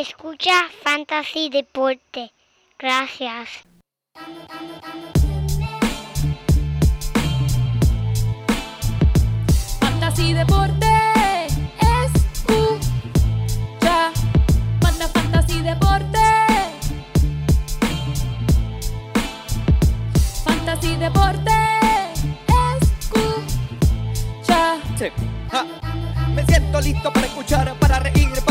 Escucha Fantasy Deporte. Gracias. Fantasy Deporte. Escucha. Manda Fantasy Deporte. Fantasy Deporte. Escucha. Sí. Ja. Me siento listo para escuchar, para reír, para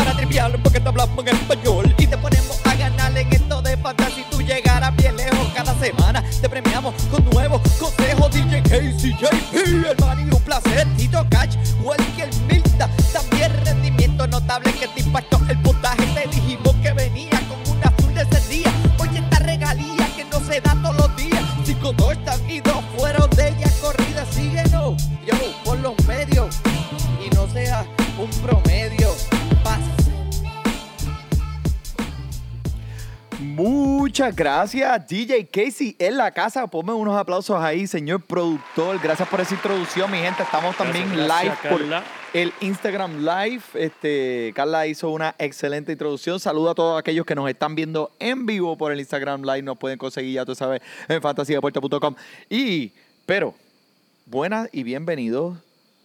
porque te hablamos en español y te ponemos a ganar en esto de fantasy. Tú llegarás bien lejos cada semana. Te premiamos con nuevos consejos. DJ Casey, JP, el man y un placer. Tito Cash, Welker Milta. También rendimiento notable que te impactó el Muchas gracias, DJ Casey en la casa. Ponme unos aplausos ahí, señor productor. Gracias por esa introducción, mi gente. Estamos también Gracias, live gracias, Carla. por el Instagram Live. Este, Carla hizo una excelente introducción. Saludo a todos aquellos que nos están viendo en vivo por el Instagram Live. Nos pueden conseguir, ya tú sabes, en fantasydeporte.com. Y, pero, buenas y bienvenidos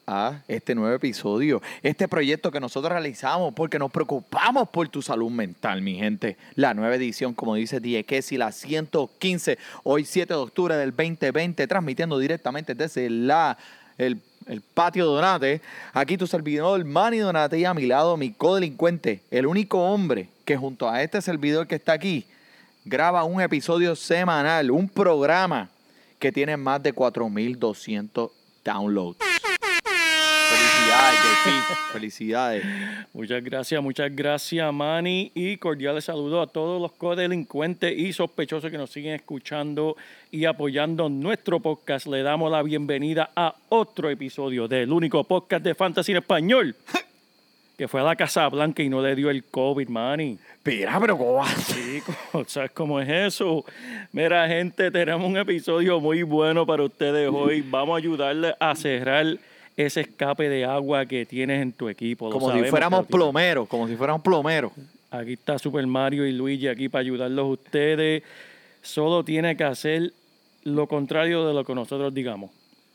a este nuevo episodio, este proyecto que nosotros realizamos porque nos preocupamos por tu salud mental, mi gente. La nueva edición, como dice Diekesi, la 115, hoy 7 de octubre del 2020, transmitiendo directamente desde la, el, el patio Donate. Aquí tu servidor, Manny Donate, y a mi lado mi codelincuente, el único hombre que junto a este servidor que está aquí, graba un episodio semanal, un programa que tiene más de 4.200 downloads. Felicidades, JP. Felicidades. Muchas gracias, muchas gracias, Manny. Y cordiales saludos a todos los codelincuentes y sospechosos que nos siguen escuchando y apoyando nuestro podcast. Le damos la bienvenida a otro episodio del único podcast de Fantasy en Español que fue a la Casa Blanca y no le dio el COVID, Manny. Mira, pero ¿cómo va? Chico, ¿sabes cómo es eso? Mira, gente, tenemos un episodio muy bueno para ustedes hoy. Vamos a ayudarles a cerrar ese escape de agua que tienes en tu equipo. Como si fuéramos plomeros, como si fuéramos plomeros. Aquí está Super Mario y Luigi aquí para ayudarlos a ustedes. Solo tiene que hacer lo contrario de lo que nosotros digamos.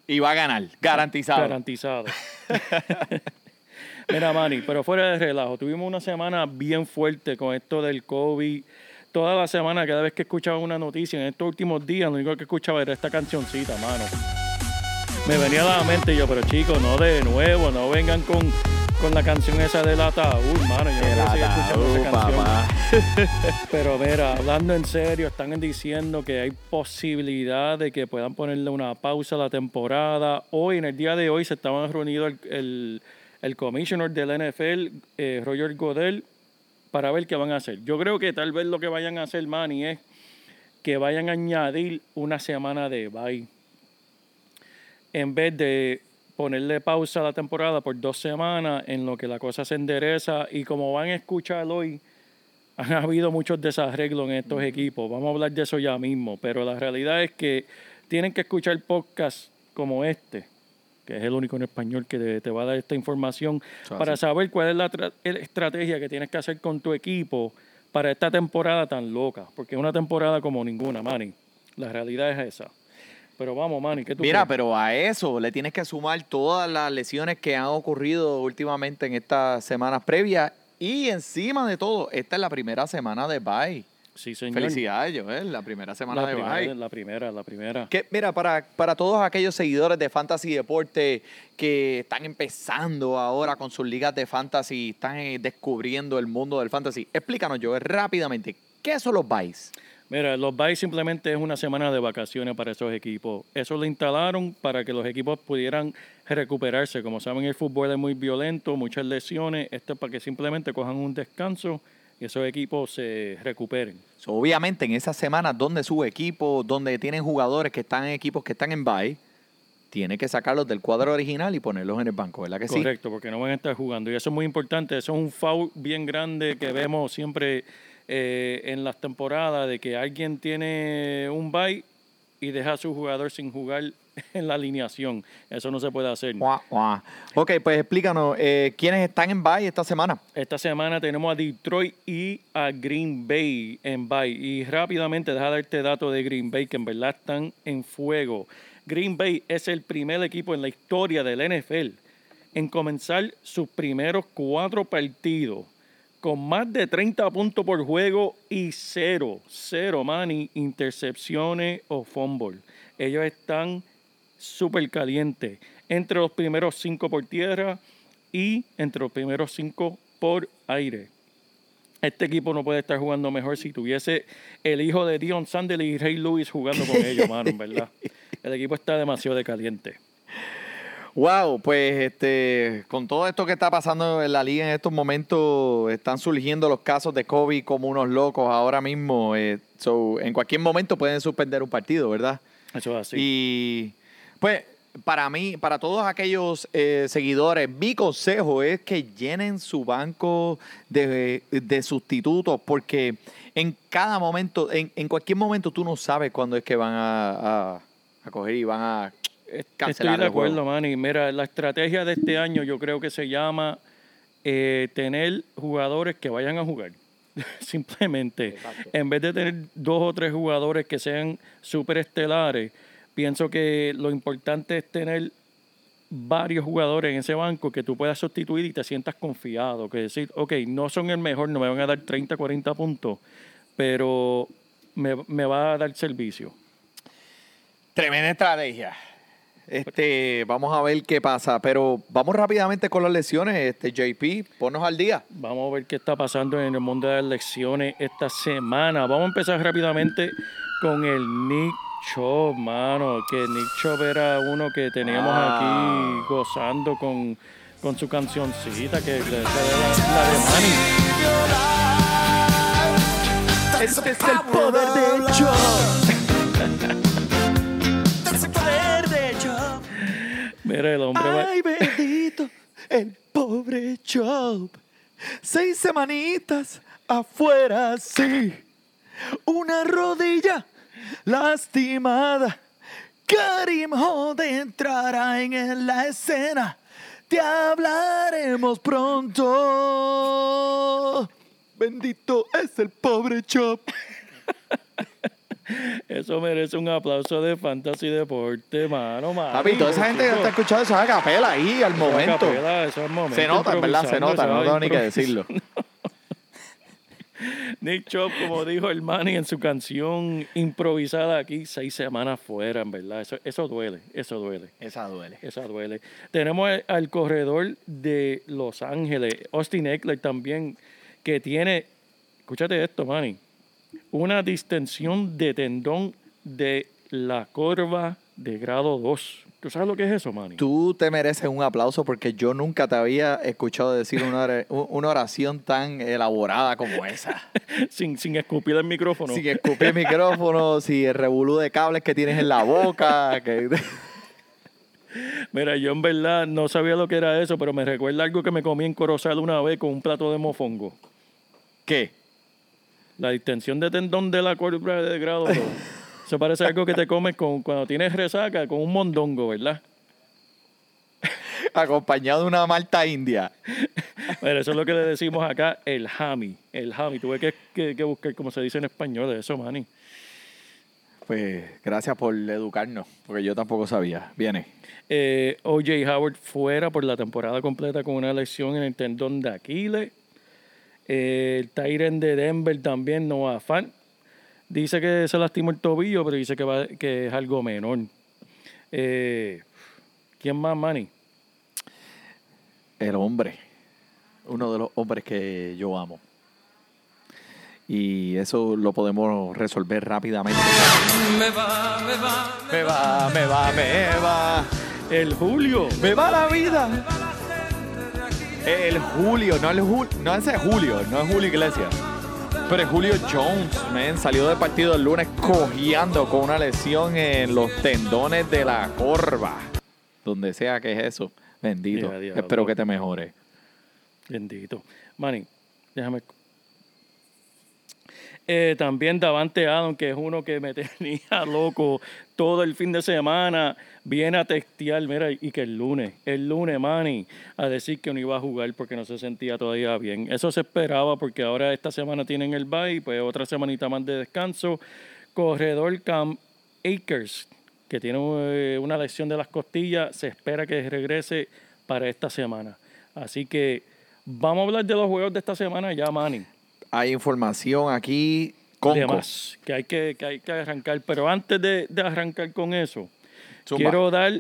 Y va a ganar, garantizado. Garantizado. Mira, Manny, pero fuera de relajo, tuvimos una semana bien fuerte con esto del COVID. Toda la semana, cada vez que escuchaba una noticia, en estos últimos días, lo único que escuchaba era esta cancioncita, mano. Me venía a la mente y yo, pero chicos, no de nuevo, no vengan con, con la canción esa del ataúd, mano. Yo no seguir escuchando esa canción. Pero mira, hablando en serio, están diciendo que hay posibilidad de que puedan ponerle una pausa a la temporada. Hoy, en el día de hoy, se estaban reunidos el, el, el commissioner del NFL, eh, Roger Godel, para ver qué van a hacer. Yo creo que tal vez lo que vayan a hacer, Manny, es que vayan a añadir una semana de bye. En vez de ponerle pausa a la temporada por dos semanas en lo que la cosa se endereza y como van a escuchar hoy, han habido muchos desarreglos en estos equipos. Vamos a hablar de eso ya mismo, pero la realidad es que tienen que escuchar podcasts como este, que es el único en español que te, va a dar esta información para saber cuál es la estrategia que tienes que hacer con tu equipo para esta temporada tan loca, porque es una temporada como ninguna, Manny. La realidad es esa. Pero vamos, Manny, ¿qué tú Mira, crees? pero a eso le tienes que sumar todas las lesiones que han ocurrido últimamente en estas semanas previas. Y encima de todo, esta es la primera semana de bye. Sí, señor. Felicidades, Joel, la primera semana La de primera, bye. la primera, la primera. Que, mira, para, para todos aquellos seguidores de Fantasy Deporte que están empezando ahora con sus ligas de Fantasy, están eh, descubriendo el mundo del Fantasy, explícanos, Joel, rápidamente, ¿qué son los buys? Mira, los buys simplemente es una semana de vacaciones para esos equipos. Eso lo instalaron para que los equipos pudieran recuperarse. Como saben, el fútbol es muy violento, muchas lesiones. Esto es para que simplemente cojan un descanso y esos equipos se recuperen. So, obviamente, en esas semanas donde su equipo, donde tienen jugadores que están en equipos que están en bye, tiene que sacarlos del cuadro original y ponerlos en el banco, ¿verdad que sí? Correcto, porque no van a estar jugando. Y eso es muy importante. Eso es un foul bien grande que vemos siempre eh, en las temporadas, de que alguien tiene un bye y deja a su jugador sin jugar en la alineación. Eso no se puede hacer. Ok, pues explícanos, eh, ¿quiénes están en bye esta semana? Esta semana tenemos a Detroit y a Green Bay en bye. Y rápidamente, deja darte dato de Green Bay, que en verdad están en fuego. Green Bay es el primer equipo en la historia del NFL en comenzar sus primeros cuatro partidos con más de 30 puntos por juego y cero, cero, money, intercepciones o fumble. Ellos están súper calientes. Entre los primeros cinco por tierra y entre los primeros cinco por aire. Este equipo no puede estar jugando mejor si tuviese el hijo de Dion Sanders y Ray Lewis jugando con ellos, mano, en verdad. El equipo está demasiado de caliente. Wow, pues este, con todo esto que está pasando en la liga en estos momentos, están surgiendo los casos de COVID como unos locos ahora mismo. eh, so, en cualquier momento pueden suspender un partido, ¿verdad? Eso es así. Y pues para mí, para todos aquellos eh, seguidores, mi consejo es que llenen su banco de, de sustitutos porque en cada momento, en, en cualquier momento tú no sabes cuándo es que van a, a- a coger y van a cancelar Estoy de acuerdo. Manny. Mira, la estrategia de este año yo creo que se llama eh, tener jugadores que vayan a jugar. Simplemente. En vez de tener dos o tres jugadores que sean súper estelares, pienso que lo importante es tener varios jugadores en ese banco que tú puedas sustituir y te sientas confiado. Que decir, ok, no son el mejor, no me van a dar 30, 40 puntos, pero me, me va a dar servicio. Tremenda estrategia. Este, vamos a ver qué pasa, pero vamos rápidamente con las lesiones. Este, JP, ponnos al día. Vamos a ver qué está pasando en el mundo de las elecciones esta semana. Vamos a empezar rápidamente con el Nick Chubb, mano. Que Nick Chubb era uno que teníamos Ah. aquí gozando con, con su cancioncita, que la, la de Manny. Este es el poder de Mira, el hombre va- Ay, bendito, el pobre Job. Seis semanitas afuera, sí. Una rodilla lastimada. Karim Hunt entrará en la escena. Te hablaremos pronto. Bendito es el pobre Job. Eso merece un aplauso de Fantasy Deporte, mano, mano. Papi, toda esa gente que está escuchando eso es a capela ahí al momento. eso es momento, Se nota, verdad, se nota, no tengo ni que decirlo. Nick Chop, como dijo el Manny en su canción improvisada aquí, seis semanas fuera, en verdad. Eso, eso duele, eso duele. Esa duele. Eso duele. Tenemos al- al corredor de Los Ángeles, Austin Eckler también, que tiene, escúchate esto, Manny, una distensión de tendón de la corva de grado 2. ¿Tú sabes lo que es eso, Manny? Tú te mereces un aplauso porque yo nunca te había escuchado decir una, ora- una oración tan elaborada como esa. sin, sin escupir el micrófono. Sin escupir el micrófono, sin el revolú de cables que tienes en la boca. que- Mira, yo en verdad no sabía lo que era eso, pero me recuerda algo que me comí en Corozal una vez con un plato de mofongo. ¿Qué? La distensión de tendón de la corva de grado 2. Eso parece algo que te comes con, cuando tienes resaca con un mondongo, ¿verdad? Acompañado de una malta india. Mira, eso es lo que le decimos acá, el hami. El hami. Tuve que, que, que buscar cómo se dice en español de eso, Manny. Pues gracias por educarnos, porque yo tampoco sabía. Viene. Eh, O.J. Howard fuera por la temporada completa con una lesión en el tendón de Aquiles. Eh, el Tyren de Denver también, Noah Fan. Dice que se lastimó el tobillo, pero dice que, va- que es algo menor. Eh, ¿Quién más, Manny? El hombre. Uno de los hombres que yo amo. Y eso lo podemos resolver rápidamente. Me va, me va, Me va, me va, me va. El Julio. Me va la vida. El Julio, no el Julio, no ese es Julio, no es Julio Iglesias. Pero es Julio Jones, man, salió del partido el lunes cojeando con una lesión en los tendones de la corva. Donde sea que es eso. Bendito. Espero que te mejore. Bendito. Manny, déjame. Eh, también Davante Adam, que es uno que me tenía loco todo el fin de semana, viene a testear, mira, y que el lunes, el lunes, Manny, a decir que no iba a jugar porque no se sentía todavía bien. Eso se esperaba porque ahora esta semana tienen el bye, pues otra semanita más de descanso. Corredor Cam Akers, que tiene eh, una lesión de las costillas, se espera que regrese para esta semana. Así que vamos a hablar de los juegos de esta semana ya, Manny. Hay información aquí con de más que hay que, que hay que arrancar. Pero antes de, de arrancar con eso, Zumba. quiero dar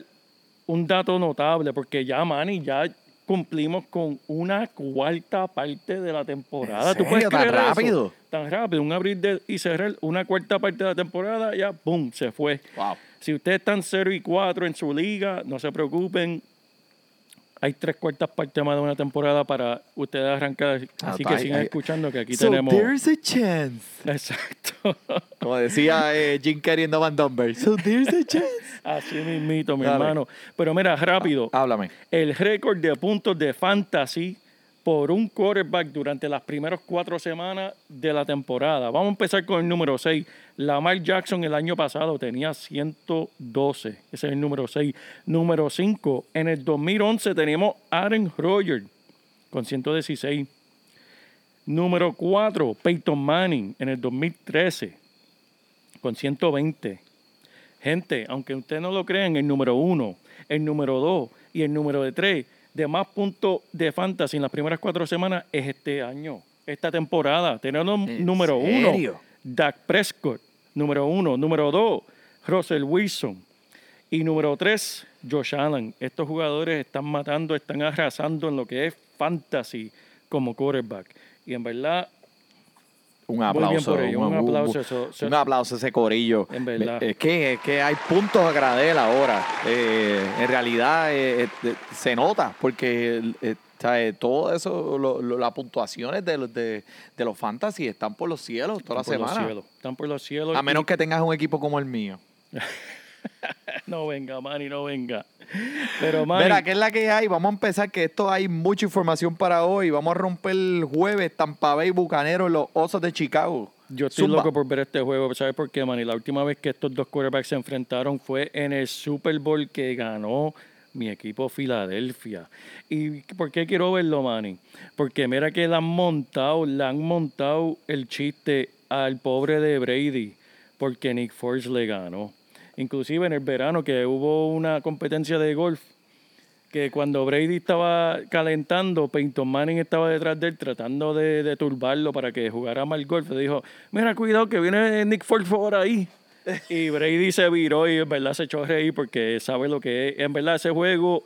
un dato notable, porque ya, Manny, ya cumplimos con una cuarta parte de la temporada. ¿En ¿Tú puedes? ¿Tan creer eso? rápido? Tan rápido. Un abrir de- y cerrar una cuarta parte de la temporada, ya, ¡pum!, se fue. Wow. Si ustedes están 0 y 4 en su liga, no se preocupen. Hay tres cuartas partes más de una temporada para ustedes arrancar. Ah, Así que sigan escuchando que aquí So tenemos... there's a chance. Exacto. Como decía eh, Jim Carrey en The Van Dumber. So there's a chance. Así mismito, mi Dale. hermano. Pero mira, rápido. Háblame. El récord de puntos de fantasy por un quarterback durante las primeras cuatro semanas de la temporada. Vamos a empezar con el número 6. Lamar Jackson el año pasado tenía 112. Ese es el número 6. Número 5. En el 2011 teníamos Aaron Rodgers con 116. Número 4. Peyton Manning en el 2013 con 120. Gente, aunque usted no lo crean, el número uno, el número dos y el número de tres de más puntos de fantasy en las primeras cuatro semanas es este año, esta temporada. Tenemos ¿En número serio? uno, Dak Prescott, número uno. Número dos, Russell Wilson. Y número tres, Josh Allen. Estos jugadores están matando, están arrasando en lo que es fantasy como quarterback. Y en verdad, Un aplauso. por ello, un aplauso, eso- eso- un aplauso a ese corillo. En verdad. Es que, es que hay puntos a gradel ahora. Eh, en realidad eh, eh, se nota porque eh, ¿sabes? todo eso, lo- lo- las puntuaciones de, los- de, de los fantasy están por los cielos toda la están por los semana. cielos. Están por los cielos. A y- menos que tengas un equipo como el mío. No venga, Manny, no venga. Pero, Manny, Mira, ¿qué es la que hay? Vamos a empezar, que esto hay mucha información para hoy. Vamos a romper el jueves Tampa Bay Bucanero los Osos de Chicago. yo estoy Zumba. loco por ver este juego. ¿Sabes por qué, Manny? La última vez que estos dos quarterbacks se enfrentaron fue en el Super Bowl que ganó mi equipo Filadelfia. ¿Y por qué quiero verlo, Manny? Porque mira que le han montado, le han montado el chiste al pobre de Brady porque Nick Foles le ganó. Inclusive en el verano que hubo una competencia de golf que cuando Brady estaba calentando, Peyton Manning estaba detrás de él tratando de, turbarlo para que jugara mal golf. Dijo, mira, cuidado que viene Nick Foles por ahí. Y Brady se viró y en verdad se echó a reír porque sabe lo que es. En verdad ese juego,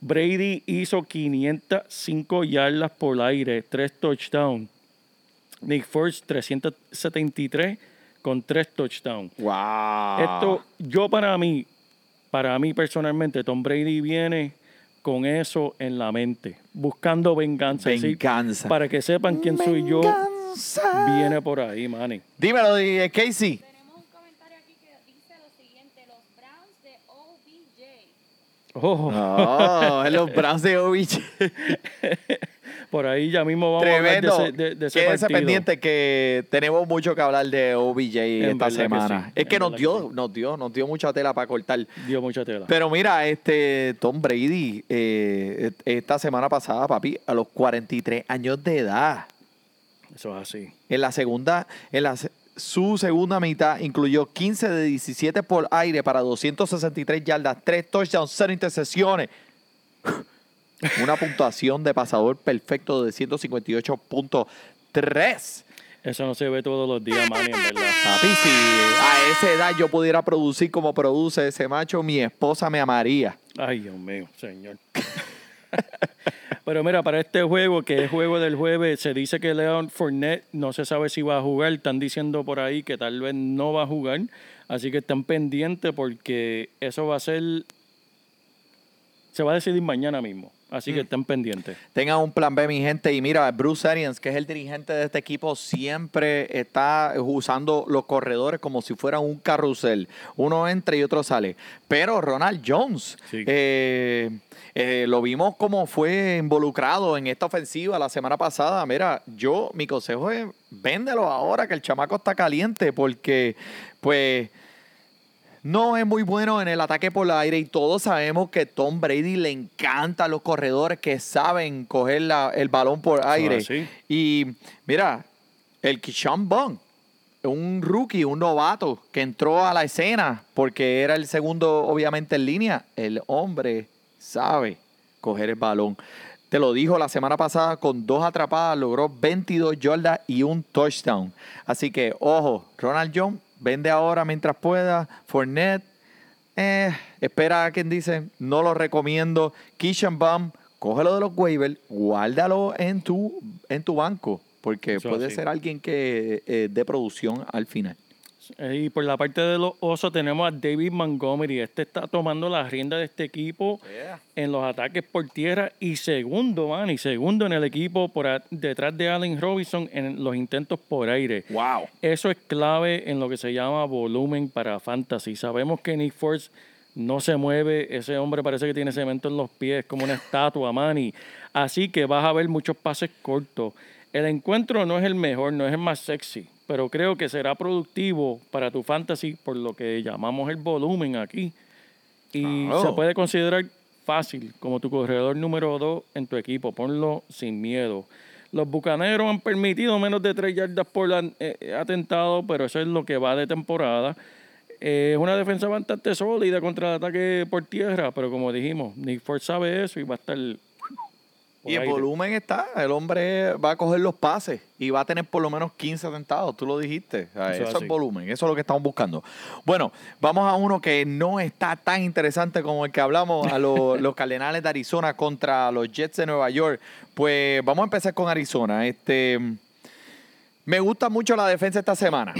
Brady hizo 505 yardas por aire, 3 touchdowns. Nick Foles 373 con 3 touchdowns. ¡Wow! Esto, yo para mí, para mí personalmente, Tom Brady viene con eso en la mente, buscando venganza. Venganza. para que sepan quién soy yo, Venganza. viene por ahí, Manny. Dímelo, Casey. Tenemos un comentario aquí que dice lo siguiente, los Browns de OBJ. Oh, Oh, los Browns de OBJ. por ahí ya mismo vamos a Tremendo. hablar de ese, de- de ese Quédese partido. pendiente que tenemos mucho que hablar de OBJ En esta que semana. sí, es que nos dio, que nos dio, nos dio mucha tela para cortar. Dio mucha tela. Pero mira, este Tom Brady, eh, esta semana pasada, papi, a los 43 años de edad, Eso es así. en la segunda, en la, su segunda mitad incluyó 15 de 17 por aire para 263 yardas, 3 touchdowns, 0 intercepciones. Una puntuación de pasador perfecto de 158.3. Eso no se ve todos los días, Manny, en verdad. Papi, si a esa edad yo pudiera producir como produce ese macho, mi esposa me amaría. Ay, Dios mío, señor. Pero mira, para este juego, que es juego del jueves, se dice que Leon Fournette no se sabe si va a jugar. Están diciendo por ahí que tal vez no va a jugar. Así que están pendientes porque eso va a ser. Se va a decidir mañana mismo. Así que estén pendientes. Tengan un plan B, mi gente. Y mira, Bruce Arians, que es el dirigente de este equipo, siempre está usando los corredores como si fuera un carrusel. Uno entra y otro sale. Pero Ronald Jones, Sí. eh, eh, lo vimos como fue involucrado en esta ofensiva la semana pasada. Mira, yo, mi consejo es véndelo ahora que el chamaco está caliente porque, pues no es muy bueno en el ataque por el aire y todos sabemos que Tom Brady le encantan los corredores que saben coger la- el balón por aire. así. Y mira, el Kishan Bond, un rookie, un novato que entró a la escena porque era el segundo, obviamente, en línea. El hombre sabe coger el balón. Te lo dijo la semana pasada, con dos atrapadas logró 22 yardas y un touchdown. Así que, ojo, Ronald Jones, vende ahora mientras pueda. Fournette, eh, espera a quien dice, no lo recomiendo. Kishan Bum, cógelo de los waivers, guárdalo en tu, en tu banco, porque Eso puede así. ser alguien que eh, dé producción al final. Eh, Y por la parte de los osos tenemos a David Montgomery. Este está tomando la rienda de este equipo en los ataques por tierra y segundo, man, y segundo en el equipo por a- detrás de Allen Robinson en los intentos por aire. ¡Wow! Eso es clave en lo que se llama volumen para fantasy. Sabemos que Nick Force no se mueve, ese hombre parece que tiene cemento en los pies, como una estatua, Manny. Así que vas a ver muchos pases cortos. El encuentro no es el mejor, no es el más sexy, pero creo que será productivo para tu fantasy por lo que llamamos el volumen aquí. Y se puede considerar fácil como tu corredor número 2 en tu equipo. Ponlo sin miedo. Los bucaneros han permitido menos de 3 yardas por an- eh, atentado, pero eso es lo que va de temporada. Eh, Es una defensa bastante sólida contra el ataque por tierra, pero como dijimos, Nick Ford sabe eso y va a estar. Y el volumen está, el hombre va a coger los pases y va a tener por lo menos 15 atentados, tú lo dijiste. O sea, Eso eso es volumen, eso es lo que estamos buscando. Bueno, vamos a uno que no está tan interesante como el que hablamos, a los, los Cardenales de Arizona contra los Jets de Nueva York. Pues vamos a empezar con Arizona. Este, me gusta mucho la defensa esta semana.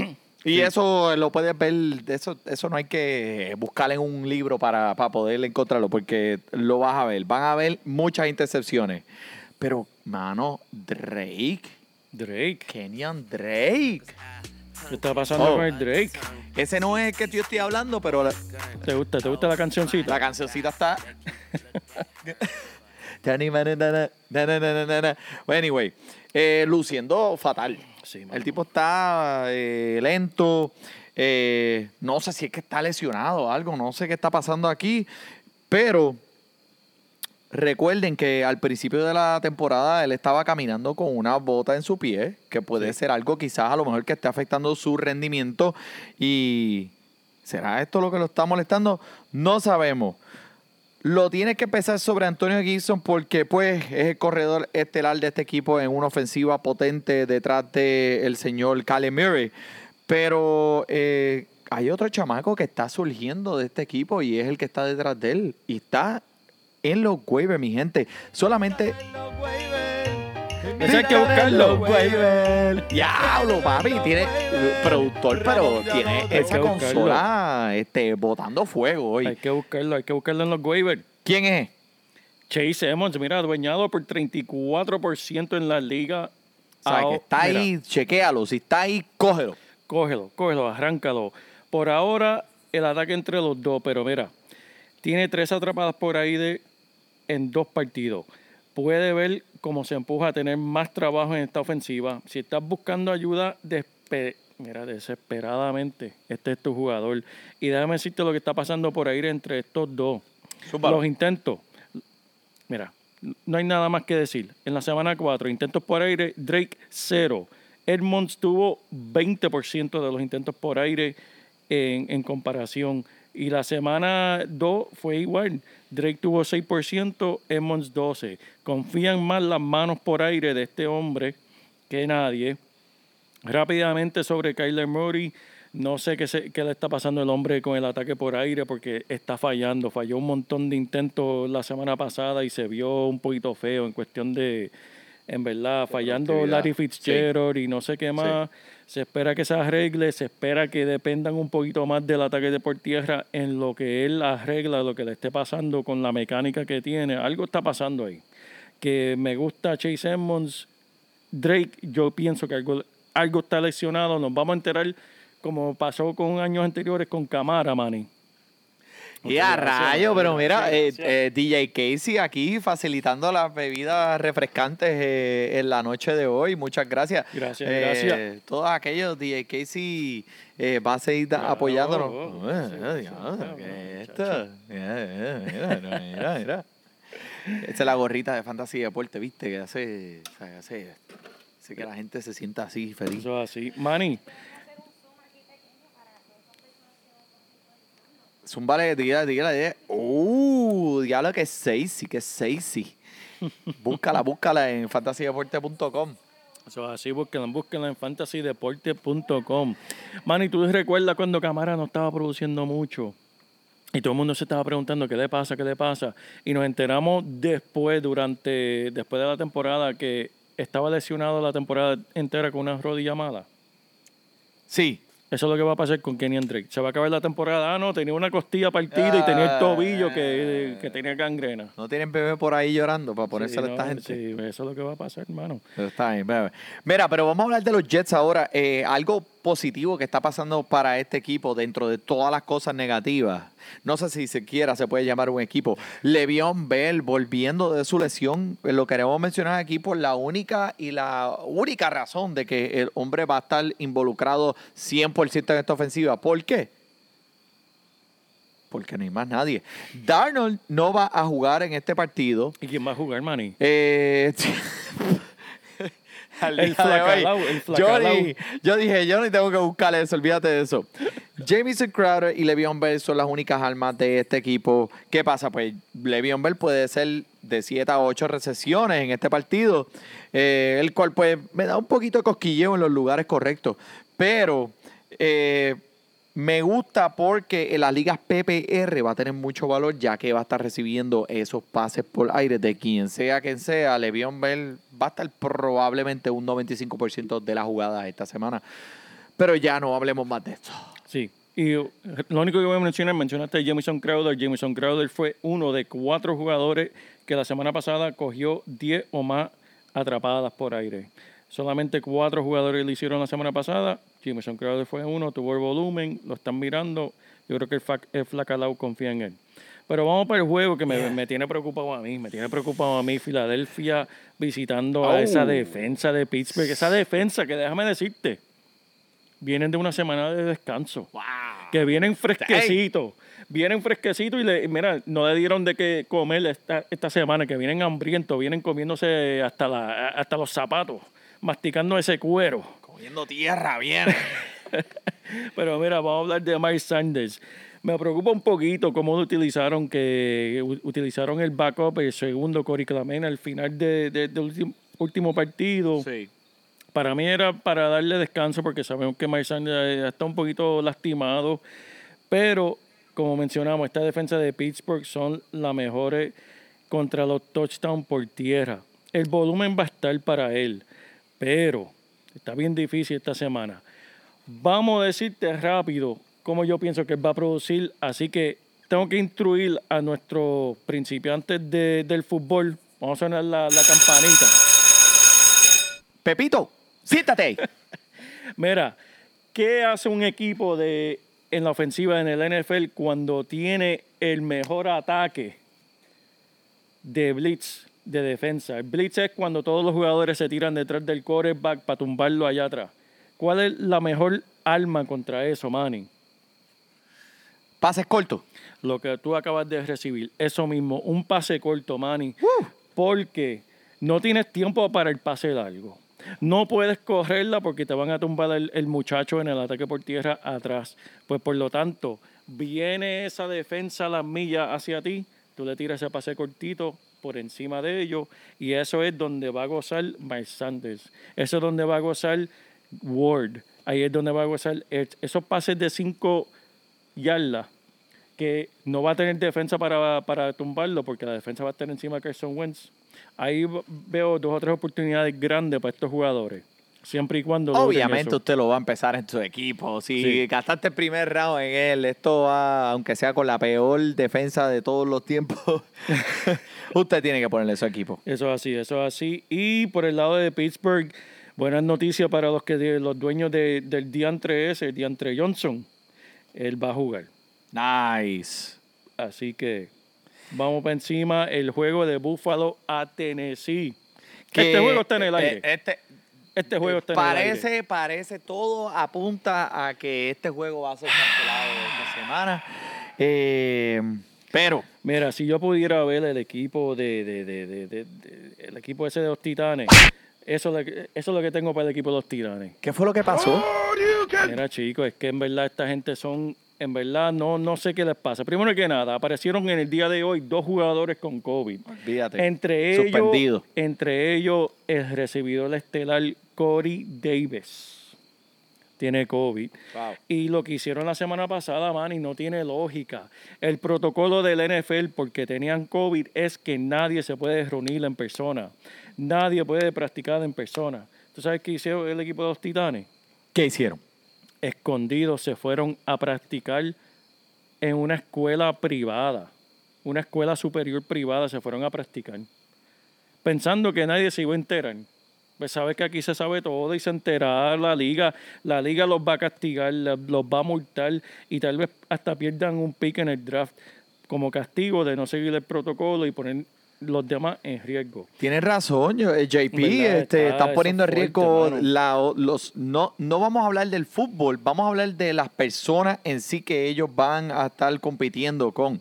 Y eso lo puedes ver, eso, eso no hay que buscar en un libro para, para poder encontrarlo, porque lo vas a ver. Van a ver muchas intercepciones. Pero, mano, Drake, Drake. Kenyan Drake. ¿Qué está pasando Oh. con el Drake? Ese no es el que yo estoy hablando, pero la, ¿Te gusta, ¿Te gusta la cancioncita? la cancioncita está. Anyway, eh, luciendo fatal. Sí. El tipo está eh, lento. eh, no sé si es que está lesionado o algo. No sé qué está pasando aquí. Pero recuerden que al principio de la temporada él estaba caminando con una bota en su pie. Que puede ser algo quizás a lo mejor que esté afectando su rendimiento. Y ¿será esto lo que lo está molestando? No sabemos. Lo tienes que pensar sobre Antonio Gibson porque pues es el corredor estelar de este equipo en una ofensiva potente detrás del señor Cale Murray. Pero eh, hay otro chamaco que está surgiendo de este equipo y es el que está detrás de él. Y está en los waivers, mi gente. Solamente... Ese hay que buscarlo. Diablo, papi. Tiene productor, pero tiene esa consola este, botando fuego hoy. Hay que buscarlo, hay que buscarlo en los waivers. ¿Quién es? Chase Edmonds, mira, adueñado por 34% en la liga. O sea, que está mira, ahí, chequéalo. Si está ahí, cógelo. Cógelo, cógelo, arráncalo. Por ahora, el ataque entre los dos, pero mira, tiene tres atrapadas por ahí de, en dos partidos. Puede ver cómo se empuja a tener más trabajo en esta ofensiva. Si estás buscando ayuda, despe- mira, desesperadamente, este es tu jugador. Y déjame decirte lo que está pasando por ahí entre estos dos. Los intentos. Mira, no hay nada más que decir. En la semana 4, intentos por aire, Drake 0. Edmonds tuvo 20% de los intentos por aire en, en comparación. Y la semana 2 fue igual. Drake tuvo 6%, Edmonds 12%. Confían más las manos por aire de este hombre que nadie. Rápidamente sobre Kyler Murray. No sé qué, se- qué le está pasando al hombre con el ataque por aire porque está fallando. Falló un montón de intentos la semana pasada y se vio un poquito feo en cuestión de, en verdad, fallando. Larry Fitzgerald y no sé qué más. Se espera que se arregle, se espera que dependan un poquito más del ataque de por tierra en lo que él arregla, lo que le esté pasando con la mecánica que tiene. Algo está pasando ahí. que me gusta Chase Edmonds. Drake, yo pienso que algo, algo está lesionado. Nos vamos a enterar como pasó con años anteriores con Camara, Manny. Y a rayo, pero mira, eh, eh, DJ Casey aquí facilitando las bebidas refrescantes eh, en la noche de hoy. Muchas gracias. Gracias, Eh, gracias. Todos aquellos, DJ Casey eh, va a seguir Claro, apoyándonos. oh, sí, sí, diablo, sí, ¿qué sí, es esto? Mira, mira, mira, mira. Esa es la gorrita de Fantasy Deporte, ¿viste? Que hace, o sea, hace, hace que la gente se sienta así, feliz. Eso es así. Manny, Dígale, dígale, dígale. Uh, diablo que es sexy, que es sexy. búscala, búscala en fantasydeporte.com. eso es así, búsquenla, búsquenla en fantasydeporte.com. Manny, ¿tú recuerdas cuando Camara no estaba produciendo mucho? Y todo el mundo se estaba preguntando qué le pasa, qué le pasa. Y nos enteramos después, durante, después de la temporada, que estaba lesionado la temporada entera con una rodilla mala. Sí. Eso es lo que va a pasar con Kenny Drake. Se va a acabar la temporada. Ah, no, tenía una costilla partida y tenía el tobillo que, que tenía gangrena. No tienen bebé por ahí llorando para ponérselo Sí, a esta gente. sí, eso es lo que va a pasar, hermano. Pero Está bien, bebé. Mira, pero vamos a hablar de los Jets ahora. Eh, algo positivo que está pasando para este equipo dentro de todas las cosas negativas. No sé si siquiera se puede llamar un equipo. Le'Veon Bell volviendo de su lesión. eh, Lo queremos mencionar aquí por la única y la única razón de que el hombre va a estar involucrado 100% en esta ofensiva. ¿Por qué? Porque no hay más nadie. Darnold no va a jugar en este partido. ¿Y quién va a jugar, Manny? Eh, al El día de hoy, flacalao, el yo, flacalao. di- yo dije, yo ni tengo que buscar eso, olvídate de eso. Jamison Crowder y Le'Veon Bell son las únicas armas de este equipo. ¿Qué pasa? Pues Le'Veon Bell puede ser de 7 a 8 recesiones en este partido, eh, el cual pues me da un poquito de cosquilleo en los lugares correctos. Pero eh, me gusta porque en las ligas PPR va a tener mucho valor ya que va a estar recibiendo esos pases por aire de quien sea quien sea. Le'Veon Bell va a estar probablemente un 95% de las jugadas esta semana. Pero ya no hablemos más de esto. Sí. Y uh, lo único que voy a mencionar, mencionaste a Jamison Crowder. Jamison Crowder fue uno de cuatro jugadores que la semana pasada cogió 10 o más atrapadas por aire. Solamente cuatro jugadores lo hicieron la semana pasada. Jamison Crowder fue uno, tuvo el volumen, lo están mirando. Yo creo que el, el Flacalao confía en él. Pero vamos para el juego que me, me tiene preocupado a mí. Me tiene preocupado a mí Filadelfia visitando a esa Oh. defensa de Pittsburgh. Esa defensa que déjame decirte, vienen de una semana de descanso. Que vienen fresquecitos. Vienen fresquecitos y le, mira, no le dieron de qué comer esta, esta semana, que vienen hambrientos, vienen comiéndose hasta, la, hasta los zapatos, masticando ese cuero. Tierra, bien. Pero mira, vamos a hablar de Miles Sanders. Me preocupa un poquito cómo lo utilizaron, que utilizaron el backup, el segundo Cory Clement al final de- de- del último, último partido. sí. Para mí era para darle descanso porque sabemos que Miles Sanders está un poquito lastimado. Pero, como mencionamos, esta defensa de Pittsburgh son las mejores contra los touchdowns por tierra. El volumen va a estar para él, pero está bien difícil esta semana. Vamos a decirte rápido cómo yo pienso que él va a producir, así que tengo que instruir a nuestros principiantes de- del fútbol. Vamos a sonar la, la campanita. Pepito, siéntate. Mira, ¿qué hace un equipo de en la ofensiva en el NFL cuando tiene el mejor ataque de blitz de defensa? El blitz es cuando todos los jugadores se tiran detrás del quarterback para tumbarlo allá atrás. ¿Cuál es la mejor arma contra eso, Manny? Pases cortos. Lo que tú acabas de recibir, eso mismo, un pase corto, Manny, porque no tienes tiempo para el pase largo. No puedes correrla porque te van a tumbar el, el muchacho en el ataque por tierra atrás. Pues por lo tanto, viene esa defensa a las millas hacia ti, tú le tiras ese pase cortito por encima de ellos y eso es donde va a gozar Miles Sanders. Eso es donde va a gozar Ward. Ahí es donde va a gozar. Esos pases de 5 yardas que no va a tener defensa para, para tumbarlo porque la defensa va a estar encima de Carson Wentz. Ahí veo dos o tres oportunidades grandes para estos jugadores. Siempre y cuando Obviamente usted lo va a empezar en su equipo. Si Sí. gastaste el primer round en él, esto va, aunque sea con la peor defensa de todos los tiempos, usted tiene que ponerle su equipo. Eso es así, eso es así. Y por el lado de Pittsburgh, buenas noticias para los que los dueños de- del diantre ese, el diantre Johnson. Él va a jugar. Nice. Así que vamos para encima. El juego de Buffalo a Tennessee. Que, este juego está en el eh, aire. Este, este juego está en el aire. parece, parece, todo apunta a que este juego va a ser cancelado esta semana. Eh, pero, Mira, si yo pudiera ver el equipo de, de- de- de- de- de- el equipo ese de los Titanes, eso es, lo que, eso es lo que tengo para el equipo de los Titanes. ¿qué fue lo que pasó? Mira, chicos, es que en verdad esta gente son, en verdad no, no sé qué les pasa. Primero que nada, aparecieron en el día de hoy dos jugadores con COVID. Olvídate. Entre ellos, Suspendido. entre ellos, el recibidor estelar Corey Davis tiene COVID. Wow. Y lo que hicieron la semana pasada, Manny, no tiene lógica. El protocolo del NFL, porque tenían COVID, es que nadie se puede reunir en persona. Nadie puede practicar en persona. ¿Tú sabes qué hizo el equipo de los Titanes? ¿Qué hicieron? Escondidos se fueron a practicar en una escuela privada. Una escuela superior privada se fueron a practicar. Pensando que nadie se iba a enterar. Pues sabes que aquí se sabe todo y se enterará la liga. La liga los va a castigar, los va a multar y tal vez hasta pierdan un pick en el draft como castigo de no seguir el protocolo y poner los demás en riesgo. Tienes razón, eh, JP, ¿Verdad? este, Está- estás eso poniendo en fuerte, riesgo la, los no no vamos a hablar del fútbol, vamos a hablar de las personas en sí que ellos van a estar compitiendo con.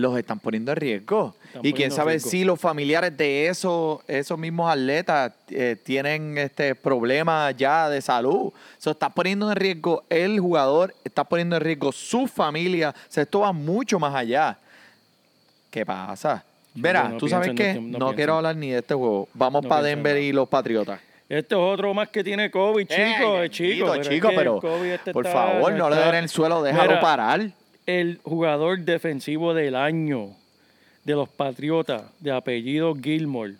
Los están poniendo en riesgo. Están y quién sabe riesgo. si los familiares de esos, esos mismos atletas eh, tienen este problemas ya de salud. Se está poniendo en riesgo el jugador, está poniendo en riesgo su familia. O sea, esto va mucho más allá. ¿Qué pasa? Verá, no tú sabes qué, no quiero hablar ni de este juego. Vamos No para Denver y los Patriotas. Este es otro más que tiene COVID, chico, Eh, es chico. pero es chico, que el pero este por está- favor, no le den el suelo, déjalo Mira, parar. El jugador defensivo del año de los Patriotas, de apellido Gilmore,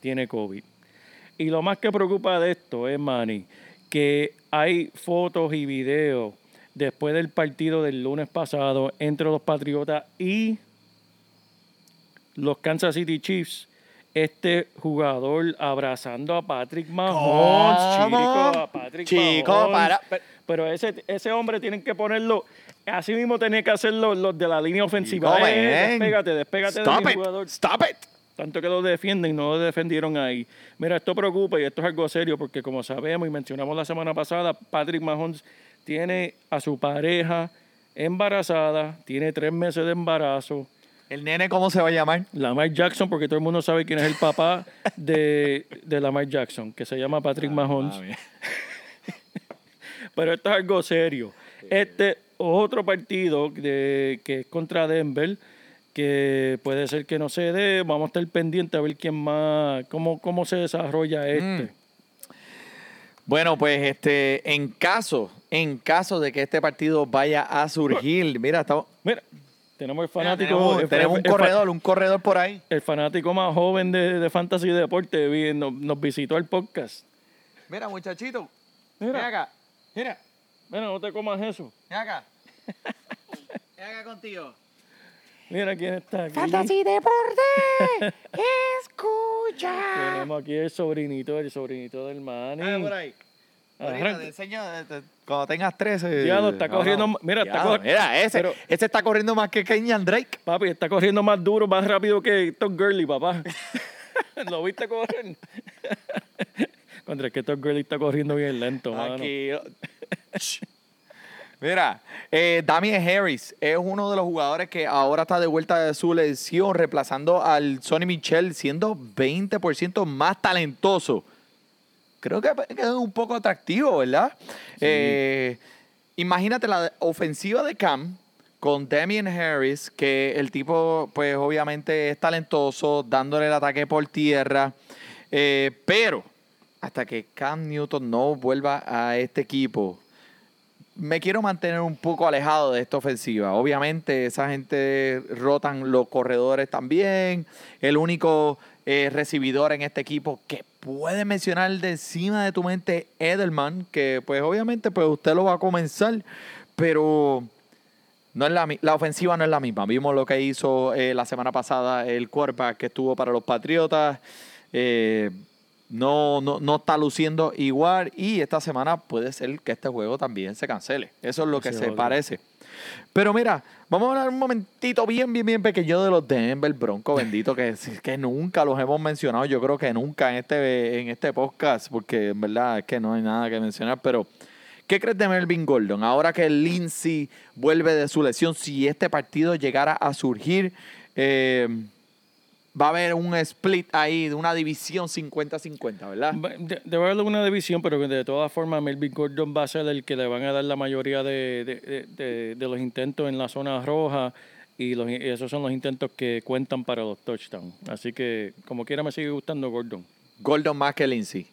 tiene COVID. Y lo más que preocupa de esto es, Manny, que hay fotos y videos después del partido del lunes pasado entre los Patriotas y los Kansas City Chiefs. Este jugador abrazando a Patrick Mahomes, ¿Cómo? chico, a Patrick Chico, Mahomes. para- pero- ese, ese hombre tienen que ponerlo. Así mismo tenía que hacerlo los de la línea ofensiva. Chico, Eh, despégate, despégate Stop de mi jugador. stop it. Tanto que lo defienden, no lo defendieron ahí. Mira, esto preocupa y esto es algo serio porque como sabemos y mencionamos la semana pasada, Patrick Mahomes tiene a su pareja embarazada, tiene tres meses de embarazo. ¿El nene cómo se va a llamar? Lamar Jackson, porque todo el mundo sabe quién es el papá de, de Lamar Jackson, que se llama Patrick Mahomes. Pero esto es algo serio. Este otro partido de, que es contra Denver, que puede ser que no se dé, vamos a estar pendientes a ver quién más, cómo, cómo se desarrolla este. Bueno, pues este, en caso, en caso de que este partido vaya a surgir, mira, estamos, Mira, tenemos el mira, fanático. tenemos, el- tenemos un el- el fa- corredor, un corredor por ahí. El fanático más joven de, de Fantasy Deporte vi- nos, nos visitó el podcast. Mira, muchachito, Mira. ven acá, mira, Mira, no te comas eso. ven acá. Ven acá contigo. Mira quién está aquí. Deporte, escucha. Tenemos aquí el sobrinito, el sobrinito del Manny. Ah, por ahí. Ahorita Arranca. te enseño, eh, te- cuando tengas 13. Diablo, está corriendo ma- mira, está cor- Mira, ese, pero- ese está corriendo más que Kenyan Drake. Papi, está corriendo más duro, más rápido que Top Gurley, papá. ¿Lo viste correr? Contra es que Top Gurley está corriendo bien lento, mano. Aquí. Mira, eh, Damien Harris es uno de los jugadores que ahora está de vuelta de su lesión, reemplazando al Sonny Michel, siendo 20% más talentoso. Creo que es un poco atractivo, ¿verdad? Eh, imagínate la ofensiva de Cam con Damien Harris, que el tipo, pues obviamente es talentoso, dándole el ataque por tierra, eh, pero hasta que Cam Newton no vuelva a este equipo, me quiero mantener un poco alejado de esta ofensiva. Obviamente, esa gente rotan los corredores también. El único eh, recibidor en este equipo que puede mencionar de encima de tu mente Edelman, que pues obviamente pues usted lo va a comenzar, pero no es la, mi- la ofensiva no es la misma. Vimos lo que hizo eh, la semana pasada el quarterback que estuvo para los Patriotas. eh, no, no, no está luciendo igual y esta semana puede ser que este juego también se cancele. Eso es lo que Se parece. Pero mira, vamos a hablar un momentito bien, bien, bien pequeño de los Denver Broncos, bendito, que, que nunca los hemos mencionado. Yo creo que nunca en este, en este podcast, porque en verdad es que no hay nada que mencionar. Pero, ¿qué crees de Melvin Gordon? Ahora que Lindsay vuelve de su lesión, si este partido llegara a surgir, eh, va a haber un split ahí de una división 50-50, ¿verdad? Va- de- Debe haber una división, pero que de todas formas Melvin Gordon va a ser el que le van a dar la mayoría de, de- de- los intentos en la zona roja y, los, esos son los intentos que cuentan para los touchdowns. Así que como quiera me sigue gustando Gordon. Gordon más que Lindsay.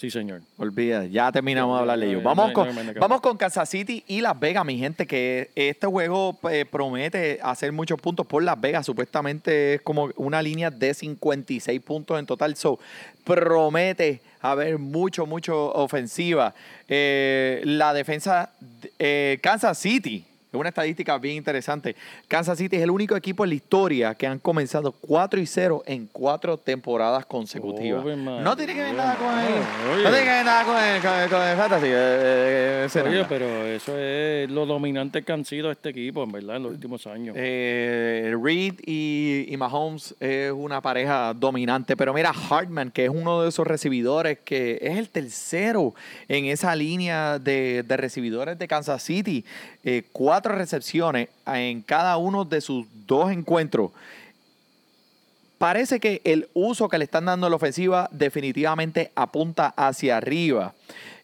Sí, señor. Olvida, ya terminamos de hablar de ellos. Vamos con, vamos con Kansas City y Las Vegas, mi gente, que este juego eh, promete hacer muchos puntos por Las Vegas. Supuestamente es como una línea de 56 puntos en total. So, promete haber mucho, mucho ofensiva. Eh, la defensa, eh, Kansas City. Es una estadística bien interesante. Kansas City es el único equipo en la historia que han comenzado 4 y 0 en cuatro temporadas consecutivas. No tiene que ver nada con Oye. no tiene que ver nada con el, con el- con el fantasy. eh, eh, ese Oye, pero eso es lo dominante que han sido este equipo, en verdad, en los últimos años. Eh, Reed y, y Mahomes es una pareja dominante, pero mira, Hartman, que es uno de esos recibidores, que es el tercero en esa línea de, de recibidores de Kansas City, eh, cuatro recepciones en cada uno de sus dos encuentros. Parece que el uso que le están dando a la ofensiva definitivamente apunta hacia arriba.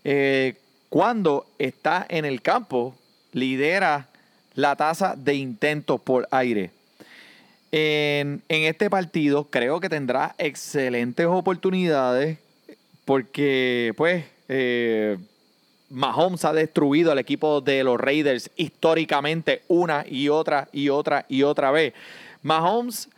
Eh, cuando está en el campo, lidera la tasa de intentos por aire. En, este partido creo que tendrá excelentes oportunidades porque pues eh, Mahomes ha destruido al equipo de los Raiders históricamente una y otra y otra y otra vez. Mahomes